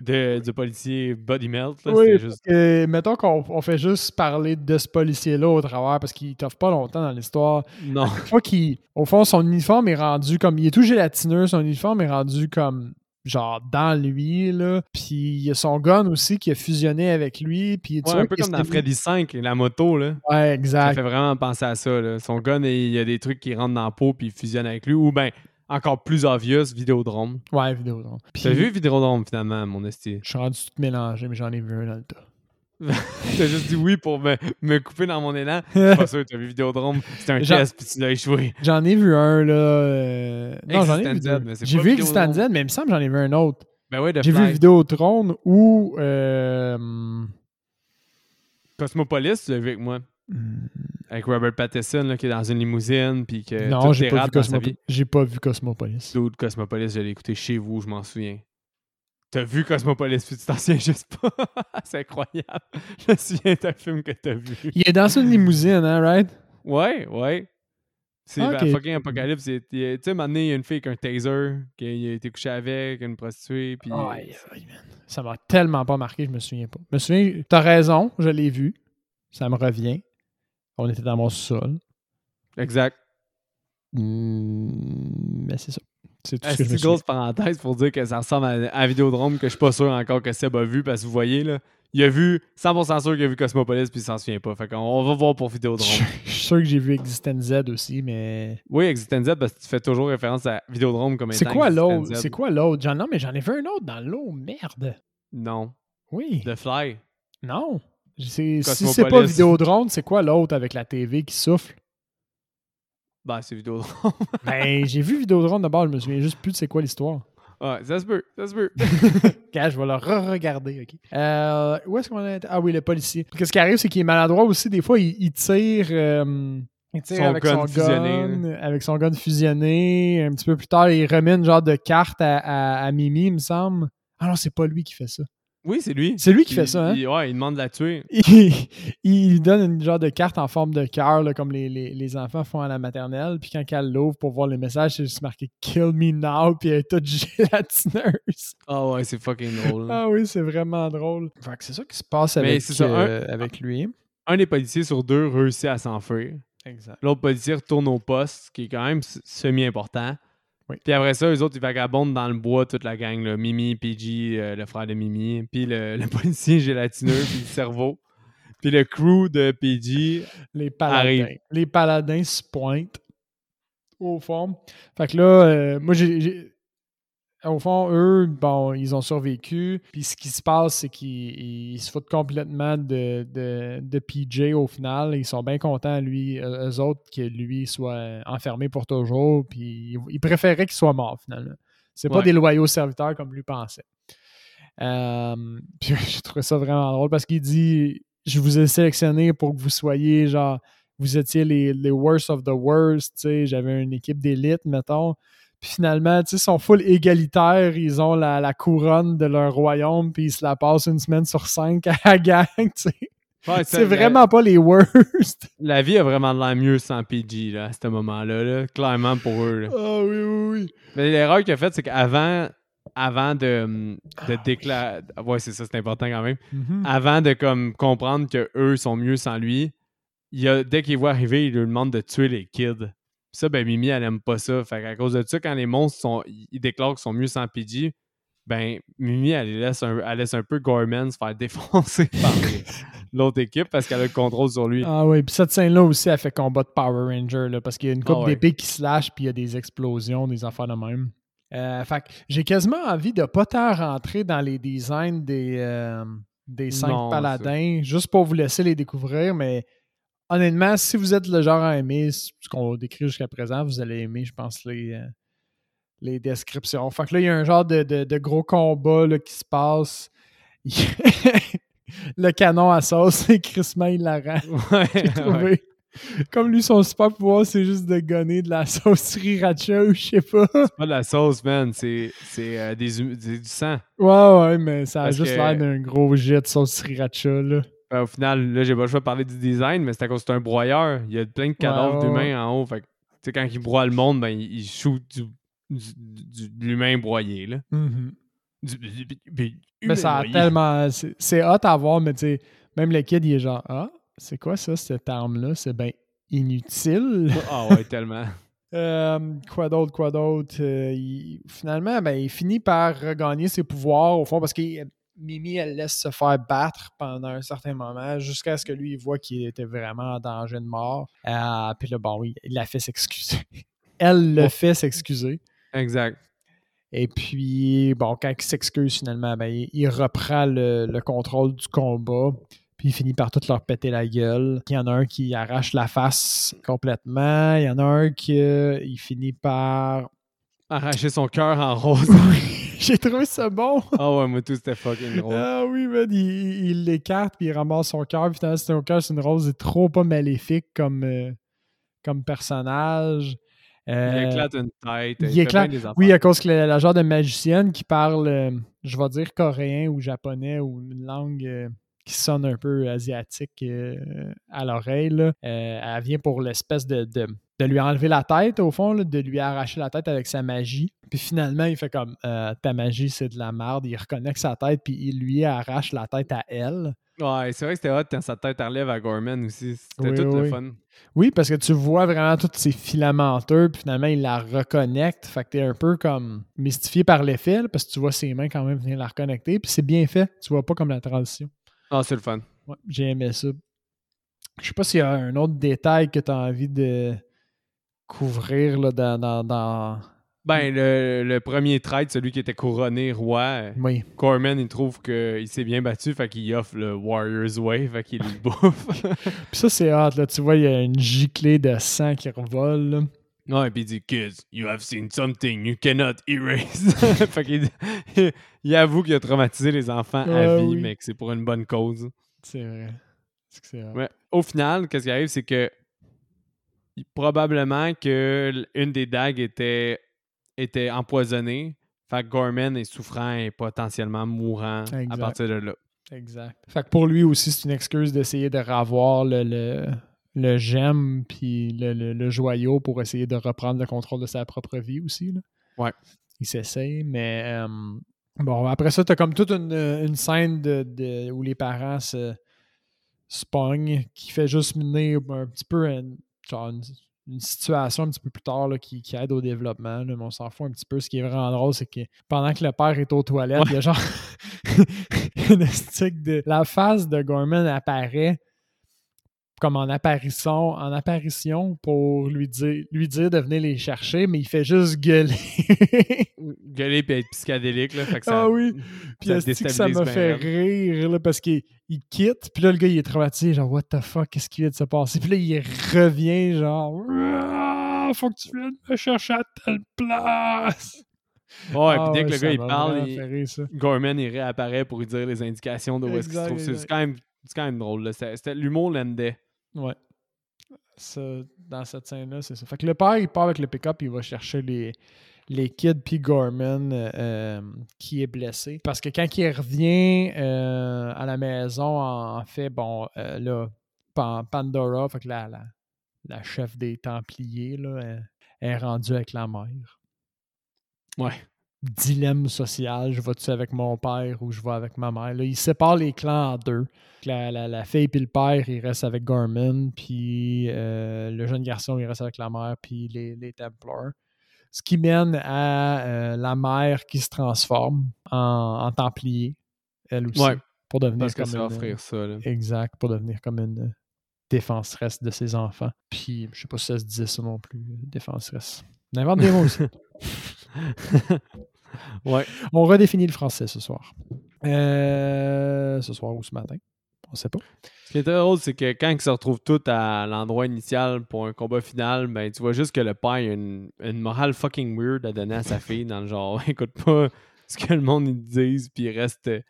de, du policier body melt, là, Oui, juste... que, mettons qu'on on fait juste parler de ce policier-là au travers parce qu'il t'offre pas longtemps dans l'histoire. Non. Fois qu'il. Au fond, son uniforme est rendu comme. Il est tout gélatineux, son uniforme est rendu comme. Genre dans lui, là. Puis il y a son gun aussi qui a fusionné avec lui. Puis Ouais, un peu comme dans Freddy 5, la moto, là. Ouais, Ça exact. fait vraiment penser à ça. Là. Son gun, il y a des trucs qui rentrent dans la peau puis ils fusionnent avec lui. Ou ben encore plus obvious, Vidéodrome. Ouais, vidéo. donc. Puis T'as vu Vidéodrome finalement, mon esti? Je suis rendu tout mélangé, mais j'en ai vu un dans le tas. T'as juste dit oui pour me, me couper dans mon élan. Je suis pas sûr que t'as vu Vidéodrome. C'était un test puis tu l'as échoué. J'en ai vu un, là. euh, Non, j'en ai vu J'ai vu Vidéodrome. Existent Z, mais il me semble que j'en ai vu un autre. Ben ouais, de J'ai vu Fly. Vidéotrone ou. euh, Cosmopolis, tu l'as vu avec moi. Hmm, Avec Robert Pattinson là, qui est dans une limousine puis que Non, j'ai pas, j'ai pas vu Cosmopolis. Dude, Cosmopolis, je l'ai écouté chez vous, je m'en souviens. T'as vu Cosmopolis puis tu t'en souviens juste pas? c'est incroyable. Je me souviens d'un film que t'as vu. Il est dans une limousine, hein, right? Ouais, ouais. C'est Ah, fucking apocalypse. c'est- il y a- Tu sais, maintenant, il y a une fille avec un taser, qui a été couché avec, une prostituée, puis... Man. Ça m'a tellement pas marqué, je me souviens pas. Je me souviens, t'as raison, je l'ai vu. Ça me revient. On était dans mon sol. Exact. Hmm, mais c'est ça. C'est tout ce que je me grosse parenthèse pour dire que ça ressemble à, à Vidéodrome, que je suis pas sûr encore que Seb a vu, parce que vous voyez, là, il a vu, 100% sûr qu'il a vu Cosmopolis, puis il s'en souvient pas. Fait qu'on on va voir pour Vidéodrome. je suis sûr que j'ai vu Existent Z aussi, mais. oui, Existent Z, parce que tu fais toujours référence à Vidéodrome comme C'est quoi l'autre? C'est quoi l'autre? J'en- Non, mais j'en ai vu un autre dans l'eau. Merde. Non. Oui. The Fly. Non. Si c'est pas Vidéodrome, c'est quoi l'autre avec la TV qui souffle? Bah, c'est Vidéodrome. Ben, j'ai vu Vidéodrome d'abord, je me souviens juste plus de c'est quoi l'histoire. ouais, ça se peut, ça se peut. Quand je vais le re-regarder, OK. Euh, où est-ce qu'on a? Ah oui, le policier. Parce que ce qui arrive, c'est qu'il est maladroit aussi. Des fois, il, il tire... euh, il tire Son avec gun son gun, avec son gun fusionné. Un petit peu plus tard, il remet une genre de carte à, à- à Mimi, il me semble. Ah non, c'est pas lui qui fait ça. Oui, c'est lui. C'est lui qui Il- fait ça, hein? il- ouais, il demande de la tuer. il, il lui donne une genre de carte en forme de cœur, comme les, les- les enfants font à la maternelle. Puis quand elle l'ouvre pour voir le message, c'est juste marqué Kill me now, puis elle est toute gélatineuse. Ah ouais, c'est fucking drôle. Ah oui, c'est vraiment drôle. Fait que c'est ça qui se passe avec, ça, euh, avec lui. Un des policiers sur deux réussit à s'enfuir. Exact. L'autre policier retourne au poste, ce qui est quand même semi-important. Oui. Puis après ça, eux autres, ils vagabondent dans le bois, toute la gang. Là. Mimi, PG, euh, le frère de Mimi, puis le, le policier gélatineux, puis le cerveau. Puis le crew de PG. Les paladins. Arrive. Les paladins se pointent au fond. Fait que là, euh, moi, j'ai. Au fond, eux, bon, ils ont survécu. Puis ce qui se passe, c'est qu'ils ils se foutent complètement de, de, de PJ au final. Ils sont bien contents, lui, euh, eux autres, que lui soit enfermé pour toujours. Puis ils, préféraient qu'il soit mort, finalement. C'est pas Ouais. des loyaux serviteurs comme lui pensait. Euh, puis j'ai trouvé ça vraiment drôle parce qu'il dit Je vous ai sélectionné pour que vous soyez genre vous étiez les, les worst of the worst, j'avais une équipe d'élite, mettons. Puis finalement, tu sais, ils sont full égalitaires, ils ont la, la couronne de leur royaume, puis ils se la passent une semaine sur cinq à la gang, tu sais. Ouais, C'est la- vraiment pas les worst. La, vie a vraiment de l'air mieux sans PG là, à ce moment-là. là. Clairement pour eux. Ah oui, oui, oui. Mais l'erreur qu'il a faite, c'est qu'avant avant de, de déclarer. Ouais, c'est ça, c'est important quand même. Mhm. avant de comme comprendre que eux sont mieux sans lui, il a, dès qu'il voit arriver, il lui demande de tuer les kids. Puis ça, ben Mimi, elle aime pas ça. Fait qu'à cause de ça, quand les monstres sont, ils déclarent qu'ils sont mieux sans PG, ben Mimi, elle les laisse un, elle laisse un peu Gorman se faire défoncer par l'autre équipe parce qu'elle a le contrôle sur lui. Ah oui, puis cette scène-là aussi, elle fait combat de Power Ranger, là, parce qu'il y a une coupe Ah ouais. d'épée qui se lâche, puis il y a des explosions, des affaires de même. Euh, fait que j'ai quasiment envie de pas tant rentrer dans les designs des, euh, des cinq Non, paladins, juste pour vous laisser les découvrir, mais honnêtement, si vous êtes le genre à aimer ce qu'on décrit jusqu'à présent, vous allez aimer, je pense, les, euh, les descriptions. Fait que là, il y a un genre de, de- de gros combat là, qui se passe. le canon à sauce, c'est crissement hilarant. Ouais, J'ai ouais. Comme lui, son super pouvoir, c'est juste de gonner de la sauce sriracha ou je sais pas. C'est pas de la sauce, man. C'est euh, hum- du sang. Ouais, ouais, mais ça a Parce juste que- l'air d'un gros jet de sauce sriracha, là. Ben, au final, là, j'ai pas le choix de parler du design, mais c'est à cause que c'est un broyeur. Il y a plein de cadavres d'humains en haut. Fait que, tu sais, quand il broie le monde, ben, il, il shoot du, du- du- de l'humain broyé, là. Mhm. Du- Mais ça a tellement. C'est hot à voir, mais tu sais, même le kid, il est genre Ah, c'est quoi ça, cette arme-là? C'est bien inutile. Ah ouais, tellement. Euh, quoi d'autre, quoi d'autre? Euh, finalement, ben, il finit par regagner ses pouvoirs, au fond, parce euh, Mimi, elle laisse se faire battre pendant un certain moment, jusqu'à ce que lui, il voit qu'il était vraiment en danger de mort. Euh, puis là, bon, oui, il la fait s'excuser. Elle le fait s'excuser. Exact. Et puis, bon, quand il s'excuse finalement, ben, il, il reprend le, le contrôle du combat. Puis il finit par tout leur péter la gueule. Il y en a un qui arrache la face complètement. Il y en a un qui euh, il finit par. Arracher son cœur en rose. J'ai trouvé ça bon. Ah ouais, moi tout, c'était fucking drôle. Ah oui, man, il, il- il l'écarte puis il ramasse son cœur. Puis finalement, son cœur, c'est une rose. C'est trop pas maléfique comme, euh, comme personnage. Il Euh, éclate une tête. il fait éclate- des. Oui, à cause que la, la genre de magicienne qui parle, euh, je vais dire coréen ou japonais ou une langue qui sonne un peu asiatique euh, à l'oreille, euh, elle vient pour l'espèce de, de, de lui enlever la tête, au fond, là, de lui arracher la tête avec sa magie. Puis finalement, il fait comme euh, ta magie, c'est de la merde. Il reconnecte sa tête, puis il lui arrache la tête à elle. Ouais, c'est vrai que c'était hot quand sa tête relève à Gorman aussi. C'était Oui, tout oui. le fun. Oui, parce que tu vois vraiment tous ces filamenteux, puis finalement, il la reconnecte. Fait que t'es un peu comme mystifié par l'effet, parce que tu vois ses mains quand même venir la reconnecter, puis c'est bien fait. Tu vois pas comme la transition. Ah, c'est le fun. Ouais, j'ai aimé ça. Je sais pas s'il y a un autre détail que tu as envie de couvrir là, dans, dans, dans- Ben, le, le premier trade, celui qui était couronné roi, Oui. Corman, il trouve qu'il s'est bien battu, fait qu'il offre le Warrior's Way, fait qu'il le bouffe. Puis ça, c'est hâte. Là. Tu vois, il y a une giclée de sang qui revole. Là. ouais, puis il dit Kids, you have seen something you cannot erase. fait qu'il dit- il avoue qu'il a traumatisé les enfants à vie, oui. mais que c'est pour une bonne cause. C'est vrai. C'est que hâte. Ouais. Au final, qu'est-ce qui arrive, c'est que il- probablement que une des dagues était, était empoisonnée. Fait que Gorman est souffrant et potentiellement mourant à partir de là. Exact. Fait que pour lui aussi, c'est une excuse d'essayer de revoir le, le, le gemme puis le, le- le joyau pour essayer de reprendre le contrôle de sa propre vie aussi. Là. Ouais. Il s'essaye, mais euh, bon, après ça, t'as comme toute une, une scène de, de- où les parents se, se pognent qui fait juste mener un petit peu une, genre une, une situation un petit peu plus tard là, qui, qui aide au développement. là, mais on s'en fout un petit peu. Ce qui est vraiment drôle, c'est que pendant que le père est aux toilettes, il y a genre une stick de. La face de Gorman apparaît comme en apparition, en apparition pour lui dire, lui dire de venir les chercher, mais il fait juste gueuler. Gueuler puis être psychédélique, là. Fait que ça, Ah oui. Puis ça m'a fait rire là, parce qu'il il quitte, puis là le gars il est traumatisé, genre what the fuck, qu'est-ce qui vient de se passer? Puis là il revient genre Ah, faut que tu viennes me chercher à telle place. Ouais, Ah puis dès que ouais, le gars il parle, il- rire. Gorman il réapparaît pour lui dire les indications de où est-ce qu'il se trouve. C'est- quand même, quand même drôle. l'humour l'endait. Ouais. Ça, dans cette scène-là, c'est ça. Fait que le père, il part avec le pick-up, il va chercher les, les kids, puis Gorman, euh, euh, qui est blessé. Parce que quand il revient euh, à la maison, en, fait, bon, euh, là, Pan- Pandora, fait que la, la, la chef des Templiers, là, elle, elle est rendue avec la mère. Ouais. Dilemme social, je vais-tu avec mon père ou je vais avec ma mère? Là, il sépare les clans en deux. La, la, la fille puis le père, ils restent avec Gorman, puis euh, le jeune garçon, il reste avec la mère, puis les, les Templars. Ce qui mène à euh, la mère qui se transforme en, en Templier, elle aussi, Ouais, pour devenir Parce que comme va une- offrir ça. Là. Exact, pour devenir comme une défenseresse de ses enfants. Puis, je sais pas si ça se disait ça non plus, défenseresse. Invente des mots aussi. ouais. On redéfinit le français ce soir. Euh, ce soir ou ce matin. On sait pas. Ce qui est très drôle, c'est que quand ils se retrouvent tous à l'endroit initial pour un combat final, ben tu vois juste que le père a une, une morale fucking weird à donner à sa fille dans le genre écoute pas ce que le monde ils disent puis il reste euh,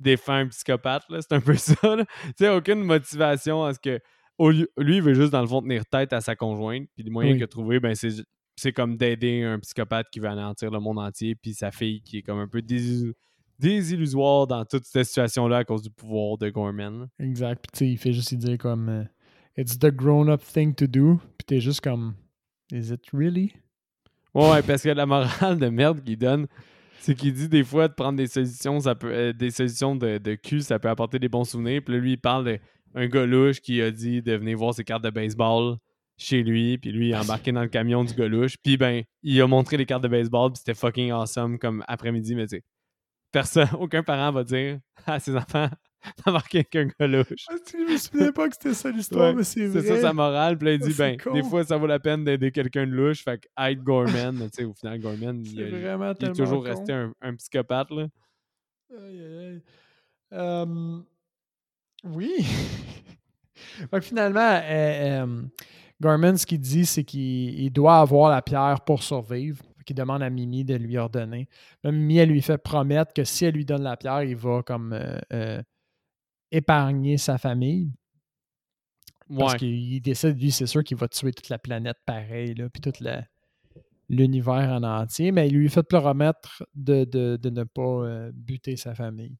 des fins psychopathes là, c'est un peu ça. Tu sais aucune motivation à ce que au lieu- lui il veut juste dans le fond tenir tête à sa conjointe puis le moyen Oui. qu'il a trouvé ben c'est c'est comme d'aider un psychopathe qui veut anéantir le monde entier puis sa fille qui est comme un peu désillu- désillusoire dans toute cette situation là à cause du pouvoir de Gorman. Exact. Puis tu sais, il fait juste dire comme euh, It's the grown-up thing to do. Puis t'es juste comme Is it really? Ouais, ouais, parce que la morale de merde qu'il donne, c'est qu'il dit des fois de prendre des solutions, ça peut, euh, des solutions de, de cul, ça peut apporter des bons souvenirs. Puis là, lui, il parle d'un gars louche qui a dit de venir voir ses cartes de baseball chez lui. Puis lui, il est embarqué dans le camion du gars louche. Puis ben, il a montré les cartes de baseball. Puis c'était fucking awesome comme après-midi. Mais tu sais, personne, aucun parent va dire à ses enfants d'embarquer avec un gars louche. Je me souviens pas que c'était ça l'histoire, Ouais, mais c'est C'est vrai. ça sa morale. Puis là, il Ah, dit, c'est ben, con. des fois, ça vaut la peine d'aider quelqu'un de louche. Fait que aide Gorman. Mais tu sais, au final, Gorman, il, C'est a- vraiment il est toujours con. resté un, un psychopathe, là. Aïe, aïe, aïe. Euh, oui. Fait que finalement, euh, euh, Gorman, ce qu'il dit, c'est qu'il il doit avoir la pierre pour survivre. Qu'il demande à Mimi de lui ordonner. Là, Mimi, elle lui fait promettre que si elle lui donne la pierre, il va comme euh, euh, épargner sa famille. Parce Ouais. qu'il décide, lui, c'est sûr qu'il va tuer toute la planète pareil, là, puis tout l'univers en entier, mais il lui fait promettre de, de- de ne pas euh, buter sa famille.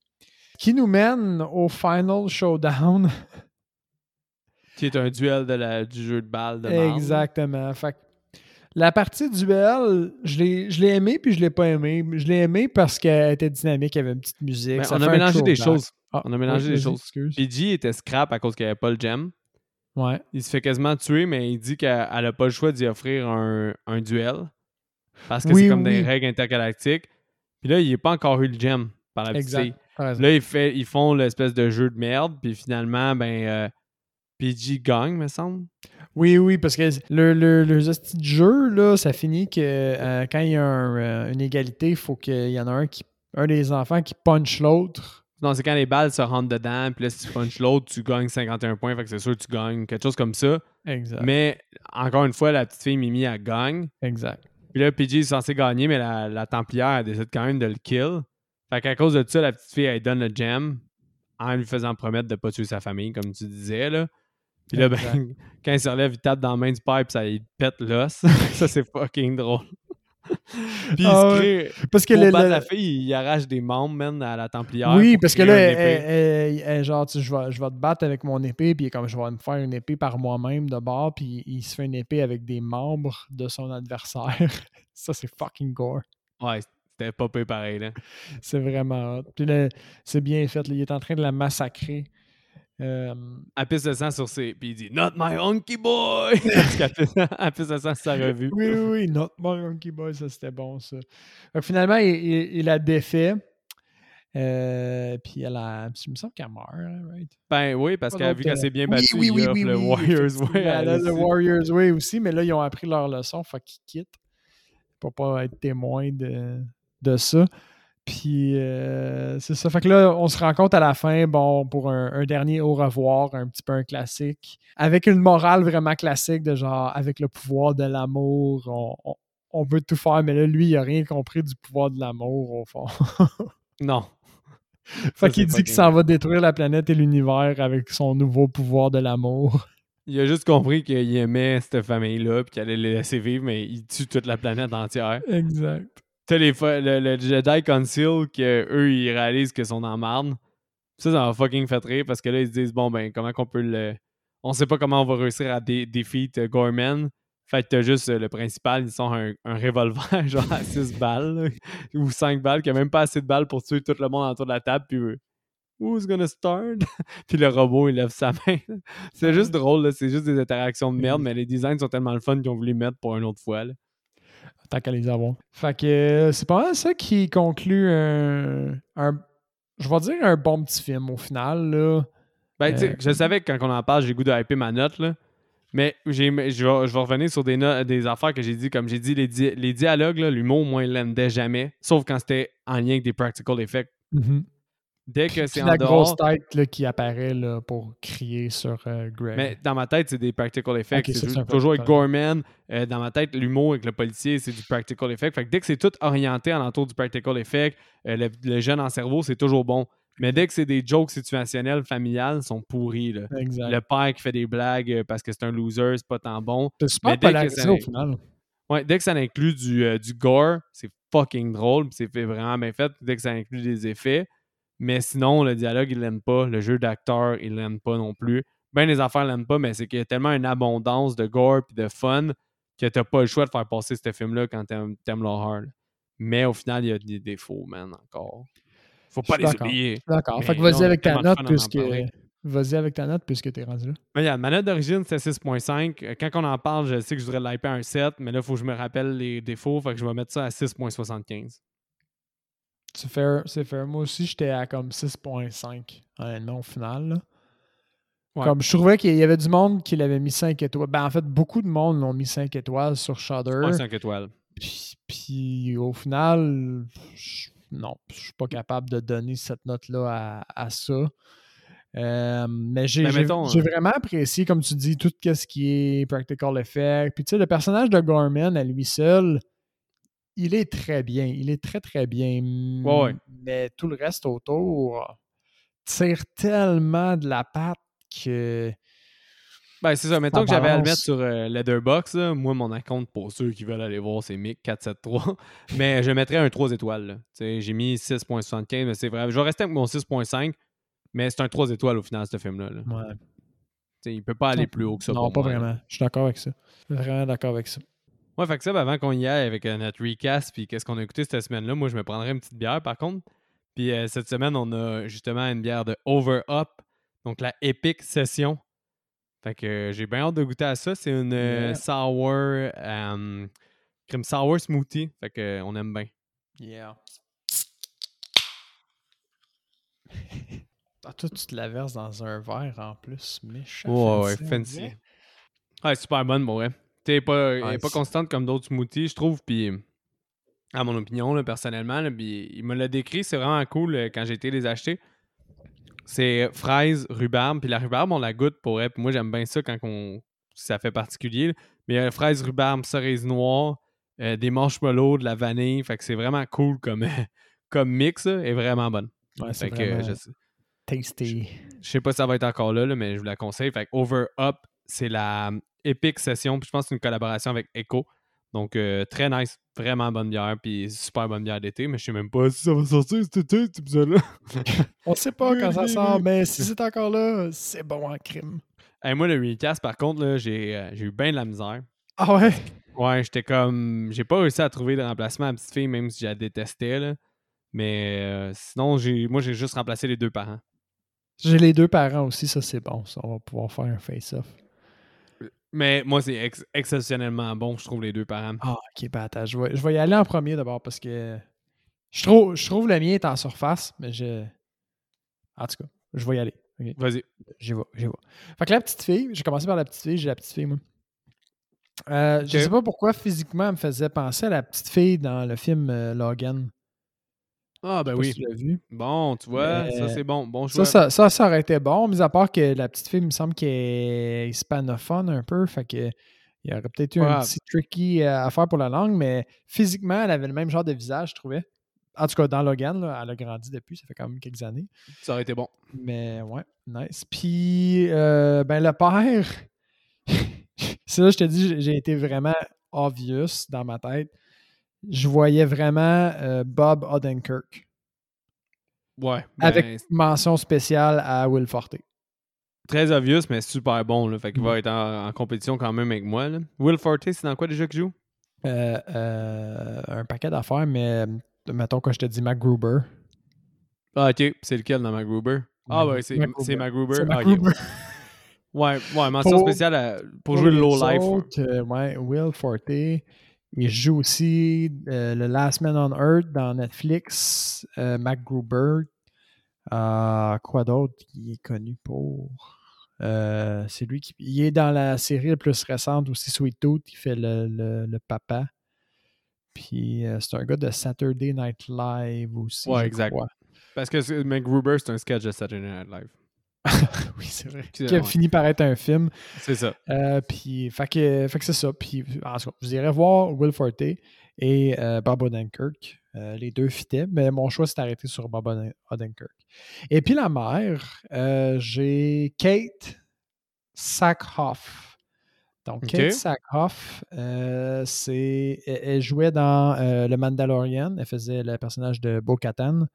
Qui nous mène au Final Showdown. Qui est un duel de la, du jeu de balle de marde. Exactement. Fait que la partie duel, je l'ai aimé puis je l'ai pas aimé. Je l'ai aimé parce qu'elle était dynamique, il y avait une petite musique. Ben, ça on a mélangé des choses. Ah, On a mélangé oui, des choses. PG était scrap à cause qu'il n'y avait pas le gem. Ouais. Il se fait quasiment tuer, mais il dit qu'elle n'a pas le choix d'y offrir un, un duel. Parce que Oui, c'est comme des règles intergalactiques. Puis là, il n'a pas encore eu le gem par la petite. Là, ils, fait, ils font l'espèce de jeu de merde. Puis finalement, ben, euh, PG gagne, me semble. Oui, oui, parce que le, le, le de jeu, là, ça finit que euh, quand il y a un, euh, une égalité, il faut qu'il y en a un qui un des enfants qui punch l'autre. Non, c'est quand les balles se rentrent dedans. Puis là, si tu punches l'autre, tu gagnes 51 points. Fait que c'est sûr que tu gagnes. Quelque chose comme ça. Exact. Mais encore une fois, la petite fille Mimi, elle gagne. Exact. Puis là, PG est censé gagner, mais la, la Templière, elle décide quand même de le kill. Fait qu'à cause de ça, la petite fille, elle donne le gem en lui faisant promettre de ne pas tuer sa famille, comme tu disais. Là. Puis là, ben, quand il se relève, il tape dans la main du père, puis ça il pète l'os. ça, c'est fucking drôle. puis il Ah se crée. Parce que Pour le- le- la fille, il arrache des membres, man, à la Templière. oui, parce que là, elle- elle- elle- genre, tu je, vais, je vais te battre avec mon épée, puis comme je vais me faire une épée par moi-même de bord, puis il se fait une épée avec des membres de son adversaire. ça, c'est fucking gore. Ouais, c'était pas peu pareil, là. C'est vraiment hot. Puis là, c'est bien fait. là, il est en train de la massacrer. Euh, Elle pisse le sang sur ses. Puis il dit Not my hunky boy! Parce qu'elle pisse, le sang sur sa revue. Oui, oui, oui. Not my Monkey Boy, ça c'était bon, ça. Finalement, il, il- il la défait. Euh, puis elle a. Il me semble qu'elle meurt, hein, right? Ben oui, parce qu'elle a vu qu'elle s'est bien battue, oui, oui, le Warriors Way. Elle a le. Warriors Way aussi, mais là, ils ont appris leur leçon, fait qu'ils quittent pour pas être témoins de, de ça. Puis euh, c'est ça. Fait que là, on se rend compte à la fin, bon, pour un, un dernier au revoir, un petit peu un classique, avec une morale vraiment classique de genre, avec le pouvoir de l'amour, on, on, on veut tout faire, mais là, lui, il a rien compris du pouvoir de l'amour, au fond. Non. fait qu'il dit qu'il s'en va détruire la planète et l'univers avec son nouveau pouvoir de l'amour. Il a juste compris qu'il aimait cette famille-là puis qu'il allait les laisser vivre, mais il tue toute la planète entière. Exact. T'as les le, le Jedi Council que eux ils réalisent qu'ils sont dans marde. Ça, ça m'a fucking fait rire parce que là, ils se disent bon ben comment qu'on peut le. On sait pas comment on va réussir à dé defeat euh, Gorman. Fait que t'as juste euh, le principal, ils sont un, un revolver genre à 6 balles là, ou 5 balles, qui a même pas assez de balles pour tuer tout le monde autour de la table, puis eux, Who's gonna start? puis le robot, il lève sa main. c'est juste drôle, c'est juste des interactions de merde, mais les designs sont tellement le fun qu'ils ont voulu mettre pour une autre fois. là. Tant qu'à les avoir. Fait que euh, c'est pas mal ça qui conclut un, un- je vais dire un bon petit film au final. Là. Ben, tu sais, Euh, je savais que quand on en parle, j'ai le goût de hyper ma note, là. Mais je, vais, je vais revenir sur des, no- des affaires que j'ai dit. Comme j'ai dit, les, di- les dialogues, l'humour, moi, il l'endait jamais. Sauf quand c'était en lien avec des practical effects. Mhm. Dès que c'est la en grosse tête là, qui apparaît là, pour crier sur euh, Greg. Mais dans ma tête, c'est des practical effects. C'est toujours avec. Gorman. Euh, dans ma tête, l'humour avec le policier, c'est du practical effect. Fait que dès que c'est tout orienté alentour du practical effect, euh, le, le jeune en cerveau, c'est toujours bon. Mais dès que c'est des jokes situationnels, familiales, ils sont pourris. Là. exact. Le père qui fait des blagues euh, parce que c'est un loser, c'est pas tant bon. C'est super mais dès que ça- au final. Ouais, dès que ça inclut du, du gore, c'est fucking drôle, c'est vraiment bien fait. Dès que ça inclut des effets. Mais sinon, le dialogue, il l'aime pas. Le jeu d'acteur, il l'aime pas non plus. Ben, les affaires l'aiment pas, mais c'est qu'il y a tellement une abondance de gore puis de fun que t'as pas le choix de faire passer ce film-là quand t'aimes, l'horreur. Mais au final, il y a des défauts, man, encore. Faut pas les oublier. D'accord. Fait que vas-y avec ta note puisque. Vas-y avec ta note puisque t'es rendu là. Mais regarde, ma note d'origine, c'était 6.5. Euh, Quand on en parle, je sais que je voudrais l'hyper un 7, mais là, il faut que je me rappelle les défauts. Fait que je vais mettre ça à 6.75. C'est fair, c'est fair. Moi aussi, j'étais à comme 6.5, honnêtement, au final. là. Ouais. Comme je trouvais qu'il y avait du monde qui l'avait mis 5 étoiles. Ben, en fait, beaucoup de monde l'ont mis 5 étoiles sur Shudder. 5 étoiles. Puis, puis au final, je- non, je suis pas capable de donner cette note-là à, à ça. Euh, mais j'ai Ben, euh, vraiment apprécié, comme tu dis, tout ce qui est practical effect. Puis tu sais, le personnage de Gorman à lui seul, il est très bien. Il est très, très bien. Ouais. Mais tout le reste autour tire tellement de la patte que. Ben, c'est ça. Mettons que j'avais à le mettre sur euh, Letterboxd. là. Moi, mon account, pour ceux qui veulent aller voir, c'est Mick473. mais je mettrais un 3 étoiles. là. Tu sais, J'ai mis 6.75, mais c'est vrai. Je vais rester avec mon 6.5, mais c'est un 3 étoiles au final, ce film-là. là. Tu Ouais. sais, il peut pas aller plus haut que ça. non, pour pas moi, là. vraiment. Je suis d'accord avec ça. Vraiment d'accord avec ça. Ouais, fait que ça, ben, avant qu'on y aille avec euh, notre recast, puis qu'est-ce qu'on a écouté cette semaine-là, moi, je me prendrais une petite bière, par contre. Puis euh, cette semaine, on a justement une bière de Over Up, donc la Epic Session. Fait que euh, j'ai bien hâte de goûter à ça. C'est une Yeah. sour, crème sour smoothie. Fait que on aime bien. Yeah. Ah, toi, tu te la verses dans un verre en plus, méchant. Ouais, ouais, on fancy. Ouais, super bonne, bon, ouais. Pas, est Nice. pas constante comme d'autres smoothies, je trouve. Puis, à mon opinion, là, personnellement, là, il me l'a décrit, c'est vraiment cool euh, quand j'ai été les acheter. C'est fraise, rhubarbe, puis la rhubarbe, on la goûte pour elle. Puis moi, j'aime bien ça quand on... ça fait particulier. là. Mais il y a fraise, rhubarbe, cerise noire, euh, des marshmallows, de la vanille. Fait que c'est vraiment cool comme, comme mix, et vraiment bonne. Ouais, c'est Fait que, euh, vraiment je, sais- tasty. je sais pas si ça va être encore là, là, mais je vous la conseille. Fait que Over Up, c'est la euh, Epic Session. Puis je pense que c'est une collaboration avec Echo. Donc, euh, très nice. Vraiment bonne bière. Puis super bonne bière d'été. Mais je sais même pas si ça va sortir cet été, cet épisode-là. On sait pas quand ça sort, mais si c'est encore là, c'est bon en crime. Hey, moi, le recast, par contre, j'ai euh, j'ai eu bien de la misère. Ah ouais? Ouais, j'étais comme. J'ai pas réussi à trouver de remplacement à la petite fille, même si je la détestais. Là. Mais euh, sinon, moi, j'ai juste remplacé les deux parents. J'ai les deux parents aussi, ça c'est bon. Ça, on va pouvoir faire un face-off. Mais moi, c'est ex- exceptionnellement bon, je trouve, les deux parents. Ah, ok, ben attends, je vais, je vais y aller en premier d'abord parce que je trouve, je trouve le mien est en surface, mais je. En tout cas, je vais y aller. Vas-y. J'y vais, j'y vais. Fait que la petite fille, j'ai commencé par la petite fille, j'ai la petite fille, moi. Euh, Je sais pas pourquoi physiquement elle me faisait penser à la petite fille dans le film euh, Logan. Ah, ben oui. si tu vu. Bon, tu vois, Mais- ça c'est bon. Bon Ça, choix. ça, ça, ça aurait été bon, mis à part que la petite fille, il me semble qu'elle est hispanophone un peu, fait que il y aurait peut-être eu un petit tricky euh, à faire pour la langue, mais physiquement, elle avait le même genre de visage, je trouvais. En tout cas, dans Logan, là, elle a grandi depuis, ça fait quand même quelques années. Ça aurait été bon. Mais ouais, nice. Puis, euh, ben le père, c'est là, je te dis, j'ai été vraiment obvious dans ma tête. Je voyais vraiment euh, Bob Odenkirk Ouais. ben, avec mention spéciale à Will Forte. Très obvious, mais super bon. Là. Fait qu'il Mm. va être en, en compétition quand même avec moi. Là. Will Forte, c'est dans quoi déjà qu'il joue? Euh, euh, un paquet d'affaires, mais mettons que je te dis MacGruber. Ah, ok. C'est lequel dans MacGruber? Ah, ouais, c'est MacGruber. c'est MacGruber. Ah. Ouais, ouais, mention Pour- spéciale à- pour, jouer le low life. autres, ouais, Will Forte. Il joue aussi euh, le Last Man on Earth dans Netflix. Euh, MacGruber. Euh, quoi d'autre? Qui est connu pour Euh, c'est lui qui. Il est dans la série la plus récente aussi, Sweet Tooth. Il fait le, le- le papa. Puis c'est un gars de Saturday Night Live aussi. Ouais, exact. crois. Parce que c'est- MacGruber, c'est un sketch de Saturday Night Live. oui, c'est vrai. Qui- a fini par être un film. C'est ça. Euh, puis, fait que, fait que c'est ça. Puis, en tout cas, vous irez voir Will Forte et euh, Bob Odenkirk. Euh, les deux fitaient, mais mon choix s'est arrêté sur Bob Oden- Odenkirk. Et puis la mère, j'ai Kate Sackhoff. Donc. Kate Sackhoff, c'est, elle, elle jouait dans Le Mandalorian. Elle faisait le personnage de Bo-Katan.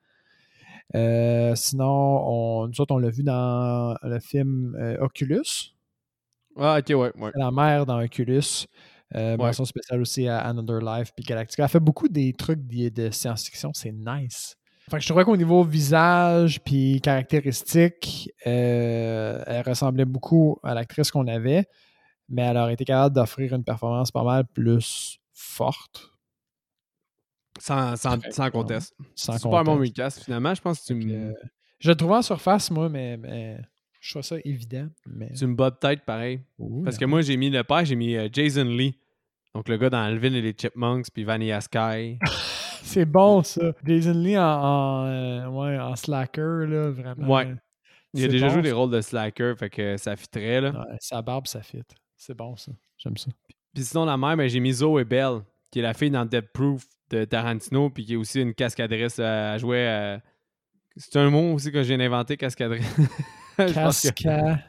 Euh, sinon, on, nous autres, on l'a vu dans le film euh, Oculus. Ah, ok, ouais, la mère dans Oculus. Euh, Ouais. mention spéciale aussi à Another Life puis Galactica. Elle fait beaucoup des trucs de, de science-fiction. C'est nice. Fait que je trouvais qu'au niveau visage puis caractéristiques, euh, elle ressemblait beaucoup à l'actrice qu'on avait, mais elle aurait été capable d'offrir une performance pas mal plus forte. Sans, sans, sans bon. conteste. Sans Super bon conteste. recast. Finalement, je pense que tu me, euh, je le trouvais en surface, moi, mais, mais je trouve ça évident. Mais... tu me bats de tête pareil. Ouh, Parce que moi, j'ai mis le père, j'ai mis euh, Jason Lee. Donc le gars dans Alvin et les Chipmunks, puis Vanilla Sky. C'est bon, ça. Jason Lee en, en, euh, ouais, en slacker, là, vraiment. Ouais. Il a déjà bon, joué des rôles de slacker, fait que ça fitterait, là. Ouais, sa barbe, ça fit. C'est bon, ça. J'aime ça. Puis sinon, la mère, ben, j'ai mis Zoe Bell, qui est la fille dans Dead Proof de Tarantino, puis qui est aussi une cascadrice euh, à jouer. euh, C'est un mot aussi que je. Je pense que- Casca... Une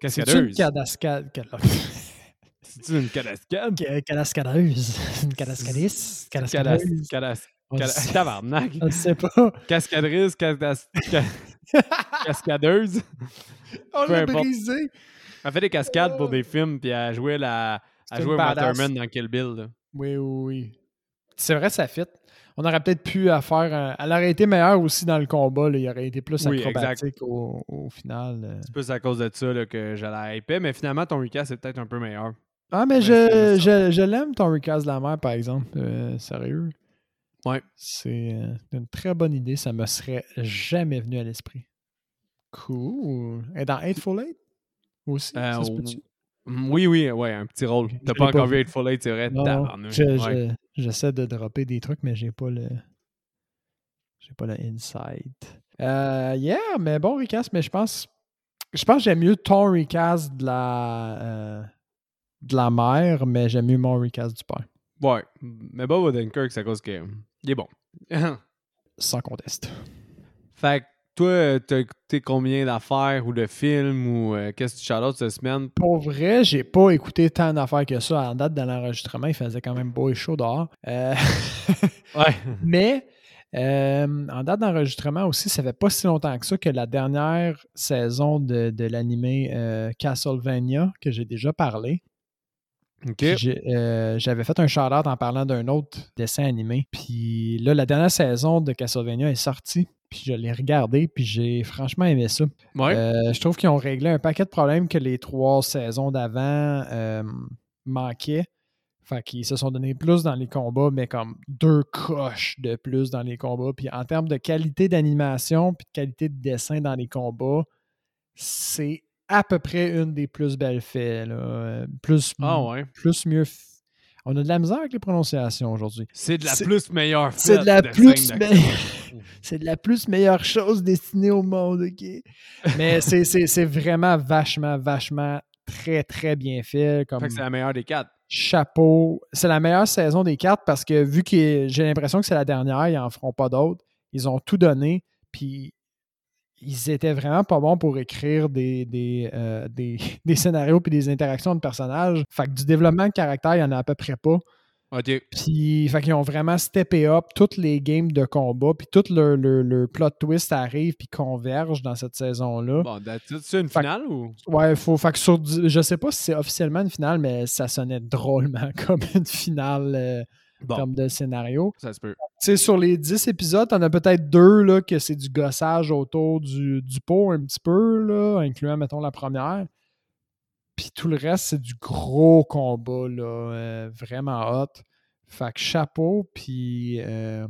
Cascadeuse. cadascade... C'est-tu une cadascade? Ca- Cadascadeuse. Une Cadascadeuse. Tabarnak. on sait pas. Cascadrice, cadas- cascadeuse. On l'a brisé. Elle fait des cascades pour des films, puis elle jouait la. C'est Elle jouait. Waterman dans Kill Bill. Oui, oui, oui. C'est vrai, ça fit. On aurait peut-être pu à faire. un- Elle aurait été meilleure aussi dans le combat. là. Il aurait été plus Oui, acrobatique au, au final. euh. C'est plus à cause de ça là, que j'allais hyper, mais finalement, ton recast est peut-être un peu meilleur. Ah, mais je, je, je l'aime, ton recast de la mer, par exemple. Euh, sérieux. Ouais. C'est euh, une très bonne idée. Ça me serait jamais venu à l'esprit. Cool. Et dans Eightful Eight aussi? Euh, ça se on- peut-tu? Mm, Oui, oui, ouais, un petit rôle. T'as pas encore vu. Eightful Eight, c'est vrai. J'essaie de dropper des trucs, mais j'ai pas le. J'ai pas le insight. Euh, yeah, mais bon recast, mais je pense. Je pense que j'aime mieux ton recast de la. euh, de la mère, mais j'aime mieux mon recast du père. Ouais. Mais Bob Odenkirk, c'est à cause que. Il est bon. Sans conteste. fait toi, t'as écouté combien d'affaires ou de films ou euh, qu'est-ce que tu shout cette semaine? Pour vrai, j'ai pas écouté tant d'affaires que ça. En date de l'enregistrement, il faisait quand même beau et chaud dehors. Euh, Ouais. Mais euh, en date d'enregistrement aussi, ça fait pas si longtemps que ça que la dernière saison de, de l'animé euh, Castlevania, que j'ai déjà parlé. euh, J'avais fait un shout-out en parlant d'un autre dessin animé. Puis là, la dernière saison de Castlevania est sortie. Puis je l'ai regardé, puis j'ai franchement aimé ça. Ouais. Euh, je trouve qu'ils ont réglé un paquet de problèmes que les trois saisons d'avant euh, manquaient. Fait qu'ils se sont donné plus dans les combats, mais comme deux coches de plus dans les combats. Puis en termes de qualité d'animation puis de qualité de dessin dans les combats, c'est à peu près une des plus belles faits. là. Euh, Plus, ah ouais. plus mieux. On a de la misère avec les prononciations aujourd'hui. C'est de la plus meilleure C'est de la plus scène me- d'action. C'est de la plus meilleure chose destinée au monde, OK? Mais c'est- c'est c'est vraiment vachement, vachement très, très bien fait. Comme Fait que c'est la meilleure des quatre. chapeau. C'est la meilleure saison des quatre parce que vu que j'ai l'impression que c'est la dernière, ils n'en feront pas d'autres. Ils ont tout donné. Puis ils étaient vraiment pas bons pour écrire des, des, euh, des, des scénarios puis des interactions de personnages. Fait que du développement de caractère, il n'y en a à peu près pas. Ok. Puis, fait qu'ils ont vraiment steppé up toutes les games de combat, puis tout leur plot twist arrive puis converge dans cette saison-là. Bon, c'est une Fait finale ou? Ouais, faut, fait que sur, je sais pas si c'est officiellement une finale, mais ça sonnait drôlement comme une finale euh, en termes de scénario. ça se peut. Tu sais, sur les 10 épisodes, t'en as peut-être deux là, que c'est du gossage autour du, du pot un petit peu, là, incluant, mettons, la première. Puis tout le reste, c'est du gros combat, là, euh, vraiment hot. Fait que chapeau, puis euh,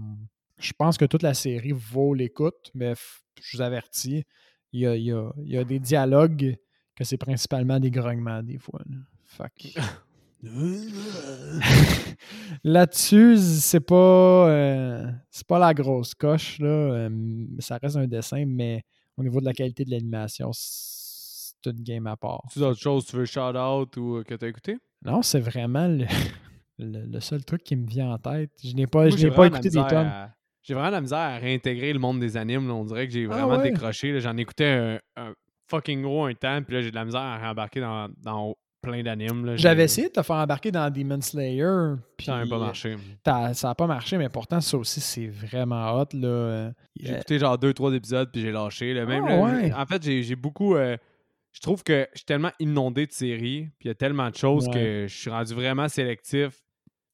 je pense que toute la série vaut l'écoute, mais je vous avertis, il y a, il y a- il y a des dialogues que c'est principalement des grognements des fois. Là. Fait que- Là-dessus, c'est pas euh, c'est pas la grosse coche là. euh, ça reste un dessin, mais au niveau de la qualité de l'animation, c'est une game à part. Tu as d'autres choses que tu veux shout-out ou euh, que tu as écouté? Non, c'est vraiment le, le- le seul truc qui me vient en tête. Je n'ai pas, Moi, je n'ai pas vraiment écouté la des misère tonnes. à- J'ai vraiment la misère à réintégrer le monde des animes. là. On dirait que j'ai Ah vraiment ouais? décroché. J'en écoutais un, un fucking gros un temps, puis là, j'ai de la misère à rembarquer dans, dans plein d'animes. J'avais J'ai- essayé de te faire embarquer dans Demon Slayer. Puis Ça n'a pas euh, marché. ça n'a pas marché, mais pourtant, ça aussi, c'est vraiment hot. Là. Euh, J'ai écouté genre deux, trois épisodes, puis j'ai lâché. là. Même, Ah, là, ouais. j'ai- En fait, j'ai j'ai beaucoup. euh, je trouve que je suis tellement inondé de séries, puis il y a tellement de choses Ouais. que je suis rendu vraiment sélectif.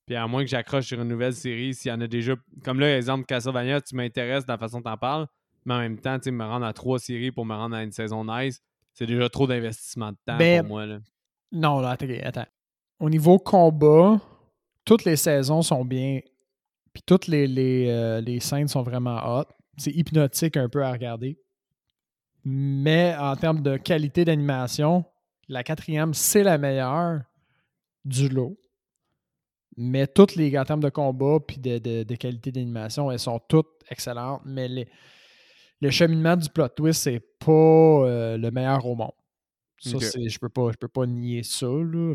Puis à moins que j'accroche sur une nouvelle série, s'il y en a déjà. Comme là, exemple, Castlevania, tu m'intéresses de la façon dont tu en parles, mais en même temps, tu me rendre à trois séries pour me rendre à une saison nice, c'est déjà trop d'investissement de temps Ben, pour moi. Non, là, attends. Au niveau combat, toutes les saisons sont bien. Puis toutes les, euh, les scènes sont vraiment hot. C'est hypnotique un peu à regarder. Mais en termes de qualité d'animation, la quatrième, c'est la meilleure du lot. Mais toutes les, en termes de combat puis de, qualité d'animation, elles sont toutes excellentes. Mais le cheminement du plot twist, c'est pas euh, le meilleur au monde. Ça, c'est, je peux pas, je peux pas nier ça. Là.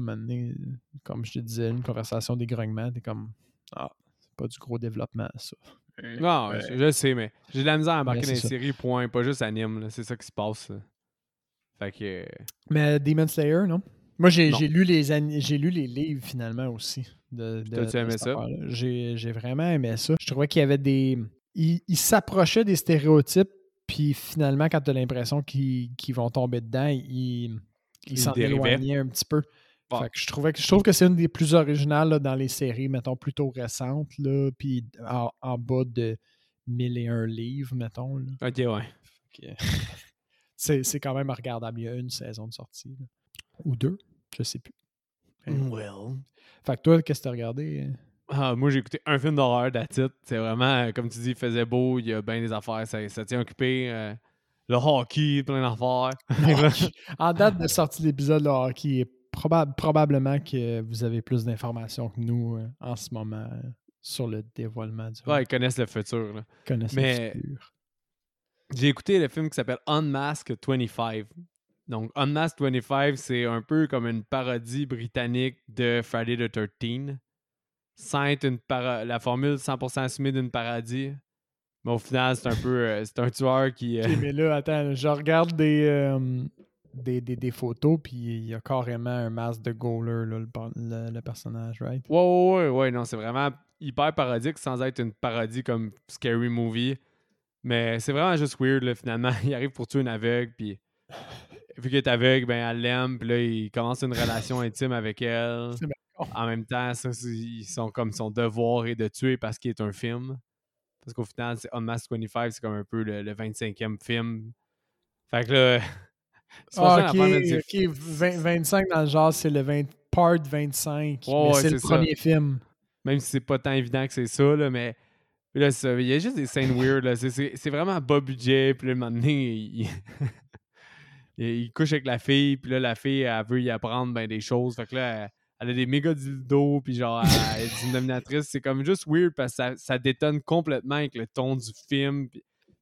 Comme je te disais, une conversation des grognements, t'es comme Ah, c'est pas du gros développement, ça. Non, Ouais. je, je sais, mais j'ai de la misère à embarquer Ouais, dans les ça. séries, point. Pas juste anime, là. c'est ça qui se passe. là. Fait que. euh, Mais Demon Slayer, non? Moi, j'ai, Non. j'ai lu les j'ai lu les livres finalement aussi. De, de- T'as-tu de aimé ça? j'ai vraiment aimé ça. Je trouvais qu'il y avait des. Il, il s'approchait des stéréotypes, puis finalement, quand tu as l'impression qu'ils, vont tomber dedans, ils, s'en éloignaient un petit peu. Bon. Fait que je, trouvais que, je trouve que c'est une des plus originales là, dans les séries, mettons, plutôt récentes, là, puis en, en bas de 1001 livres, mettons. là. Ok, ouais. C'est, c'est quand même regardable. Il y a une saison de sortie. là. Ou deux, je sais plus. Well. Fait que toi, qu'est-ce que t'as regardé? Ah, moi, j'ai écouté un film d'horreur d'attitude. C'est vraiment, euh, comme tu dis, il faisait beau, il y a bien des affaires, ça, ça tient occupé. euh, le hockey, plein d'affaires. en date de sortie de l'épisode, le hockey est probable, probablement que vous avez plus d'informations que nous euh, en ce moment euh, sur le dévoilement du ouais, ils connaissent le futur. là. Connaissent mais- le futur. J'ai écouté le film qui s'appelle Unmask 25. Donc, Unmask 25, c'est un peu comme une parodie britannique de Friday the 13. Sans être une para- la formule 100% assumée d'une parodie. Mais au final, c'est un peu. euh, c'est un tueur qui. euh, mais là, attends, je regarde des, euh, des, des, des photos, puis il y a carrément un masque de goaler, là, le, le- le personnage, right? Ouais, ouais, ouais, ouais, non, c'est vraiment hyper parodique sans être une parodie comme Scary Movie. Mais c'est vraiment juste weird, là, finalement. Il arrive pour tuer une aveugle, puis vu qu'elle est aveugle, ben, elle l'aime, puis là, il commence une relation intime avec elle. En même temps, ça, ils sont comme son devoir est de tuer parce qu'il est un film. Parce qu'au final, c'est Unmasked 25, c'est comme un peu le, le 25e film. Fait que là. Ah, ok, l'affaire, man, c'est- ok, 20 25 dans le genre, c'est le 20, part 25, Ouais, mais ouais, c'est le ça. premier film. Même si c'est pas tant évident que c'est ça, là, mais là, ça- il y a juste des scènes weird. là. C'est- C'est c'est vraiment bas budget. Puis là, un moment donné, il, il- il couche avec la fille. Puis là, la fille, elle veut y apprendre ben, des choses. Fait que là, elle, elle a des méga dildos. Puis genre, elle est une dominatrice. C'est comme juste weird parce que ça, ça détonne complètement avec le ton du film.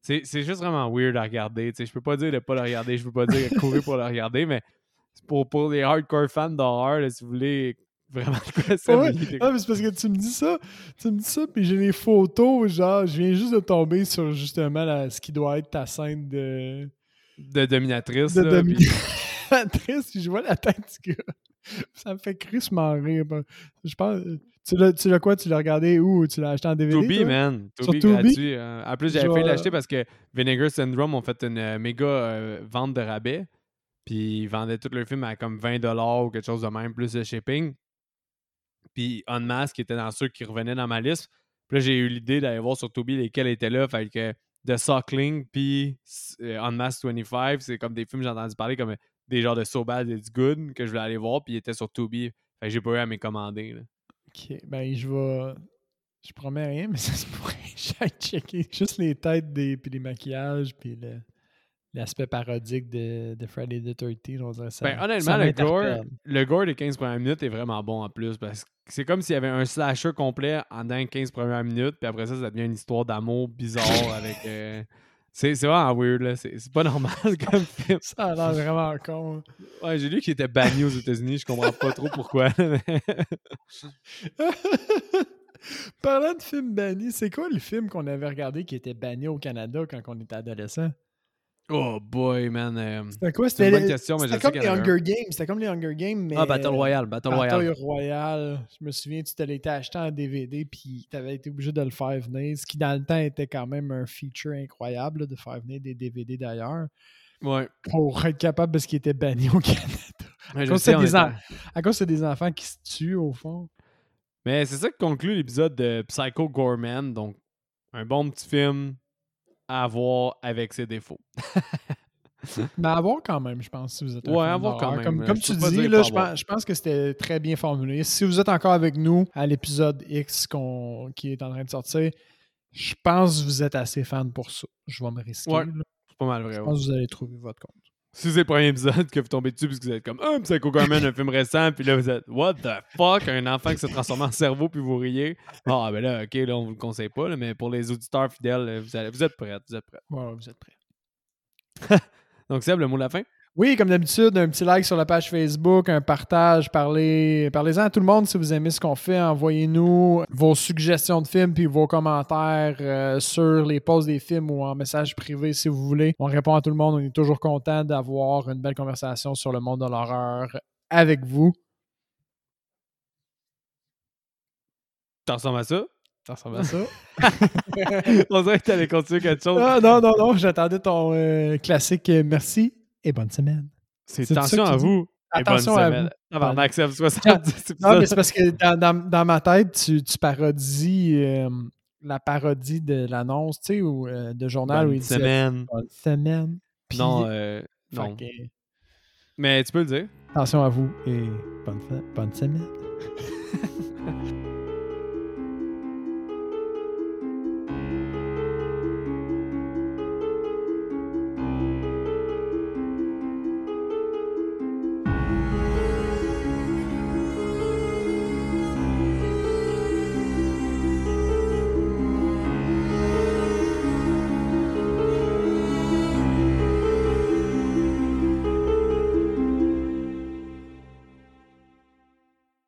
C'est juste vraiment weird à regarder. Je peux pas dire de pas le regarder. Je peux pas dire de courir pour le regarder. Mais pour, pour les hardcore fans d'horreur, si vous voulez vraiment quoi ça Ouais. Ah, mais c'est parce que tu me dis ça, tu me dis ça, puis j'ai les photos, genre, je viens juste de tomber sur justement la- ce qui doit être ta scène de, de dominatrice. de là, puis- dominatrice, puis je vois la tête du gars. Ça me fait crissement rire. ben. Je pense, tu l'as, tu l'as quoi? Tu l'as regardé où? Tu l'as acheté en DVD? Tubi, man. Tubi gratuit. euh. En plus, j'avais failli l'acheter parce que Vinegar Syndrome ont fait une euh, méga euh, vente de rabais. Puis ils vendaient tout le film à comme 20$ ou quelque chose de même, plus de shipping. Puis Unmask était dans ceux qui revenaient dans ma liste. Puis là, j'ai eu l'idée d'aller voir sur Tubi lesquels étaient là. Fait que The Suckling puis euh, Unmask 25, c'est comme des films que j'ai entendu parler comme euh, des genres de So Bad It's Good que je voulais aller voir. Puis ils étaient sur Tubi. Fait que j'ai pas eu à mes commander. là. Ok, ben je vais. Je promets rien, mais ça se pourrait que j'aille checker juste les têtes des, puis les maquillages, puis le- l'aspect parodique de, de Friday the 13 on dirait ça. Ben, honnêtement, ça le gore, le gore des 15 premières minutes est vraiment bon en plus parce que c'est comme s'il y avait un slasher complet en dans les 15 premières minutes, puis après ça, ça devient une histoire d'amour bizarre avec. euh, C'est vraiment weird, là. C'est c'est pas normal comme film. Ça a l'air vraiment con. Ouais, j'ai lu qu'il était banni aux États-Unis, je comprends pas trop pourquoi. mais- Parlant de films bannis, c'est quoi le film qu'on avait regardé qui était banni au Canada quand on était adolescent? Oh boy, man. euh, C'était quoi? Une C'était bonne question, mais c'était comme les. Hunger Games. C'était comme les Hunger Games, mais... Ah, Battle Royale, Battle Royale. Bataille Royale. Je me souviens, tu te l'étais acheté en DVD, puis tu avais été obligé de le faire venir, ce qui dans le temps était quand même un feature incroyable là, de faire venir des DVD d'ailleurs, Ouais. pour être capable parce qu'il était banni au Canada. Ouais, je cause sais, des était- en- À cause c'est des enfants qui se tuent au fond. Mais c'est ça qui conclut l'épisode de Psycho Gorman. Donc, un bon petit film à voir avec ses défauts. Mais à voir quand même, je pense, si vous êtes un Ouais, fan à voir quand même. Comme, Euh, comme tu dis, là, je, pense, je pense que c'était très bien formulé. Si vous êtes encore avec nous à l'épisode X qui est en train de sortir, je pense que vous êtes assez fan pour ça. Je vais me risquer. Ouais. C'est pas mal vrai. Je ouais. pense que vous allez trouver votre compte. Si c'est le premier épisode que vous tombez dessus parce que vous êtes comme Ah, Psycho Gorman, un film récent, puis là vous êtes What the fuck, un enfant qui se transforme en cerveau puis vous riez. Ah, ben là, ok, là, on vous le conseille pas, là, mais pour les auditeurs fidèles, euh, vous, allez- vous êtes prêts, vous êtes prêts. Ouais, vous êtes prêts. Donc, Seb, le mot de la fin? Oui, comme d'habitude, un petit like sur la page Facebook, un partage, parlez, parlez-en à tout le monde si vous aimez ce qu'on fait. Envoyez-nous vos suggestions de films puis vos commentaires euh, sur les posts des films ou en message privé si vous voulez. On répond à tout le monde. On est toujours content d'avoir une belle conversation sur le monde de l'horreur avec vous. T'en ressembles à ça? Ça ressemble à ça? On dirait que t'allais continuer quelque chose. ah, non, non, non, j'attendais ton euh, classique euh, merci et bonne semaine. c'est attention à vous. et bonne Attention à vous. Tabarnak, Seb, 70 Non, mais c'est parce que dans, dans- dans ma tête, tu, tu parodies euh, la parodie de l'annonce, tu sais, ou euh, de journal où il semaine. Bonne semaine. Puis, Non, euh, non. Mais tu peux le dire. attention à vous et bonne, bonne semaine.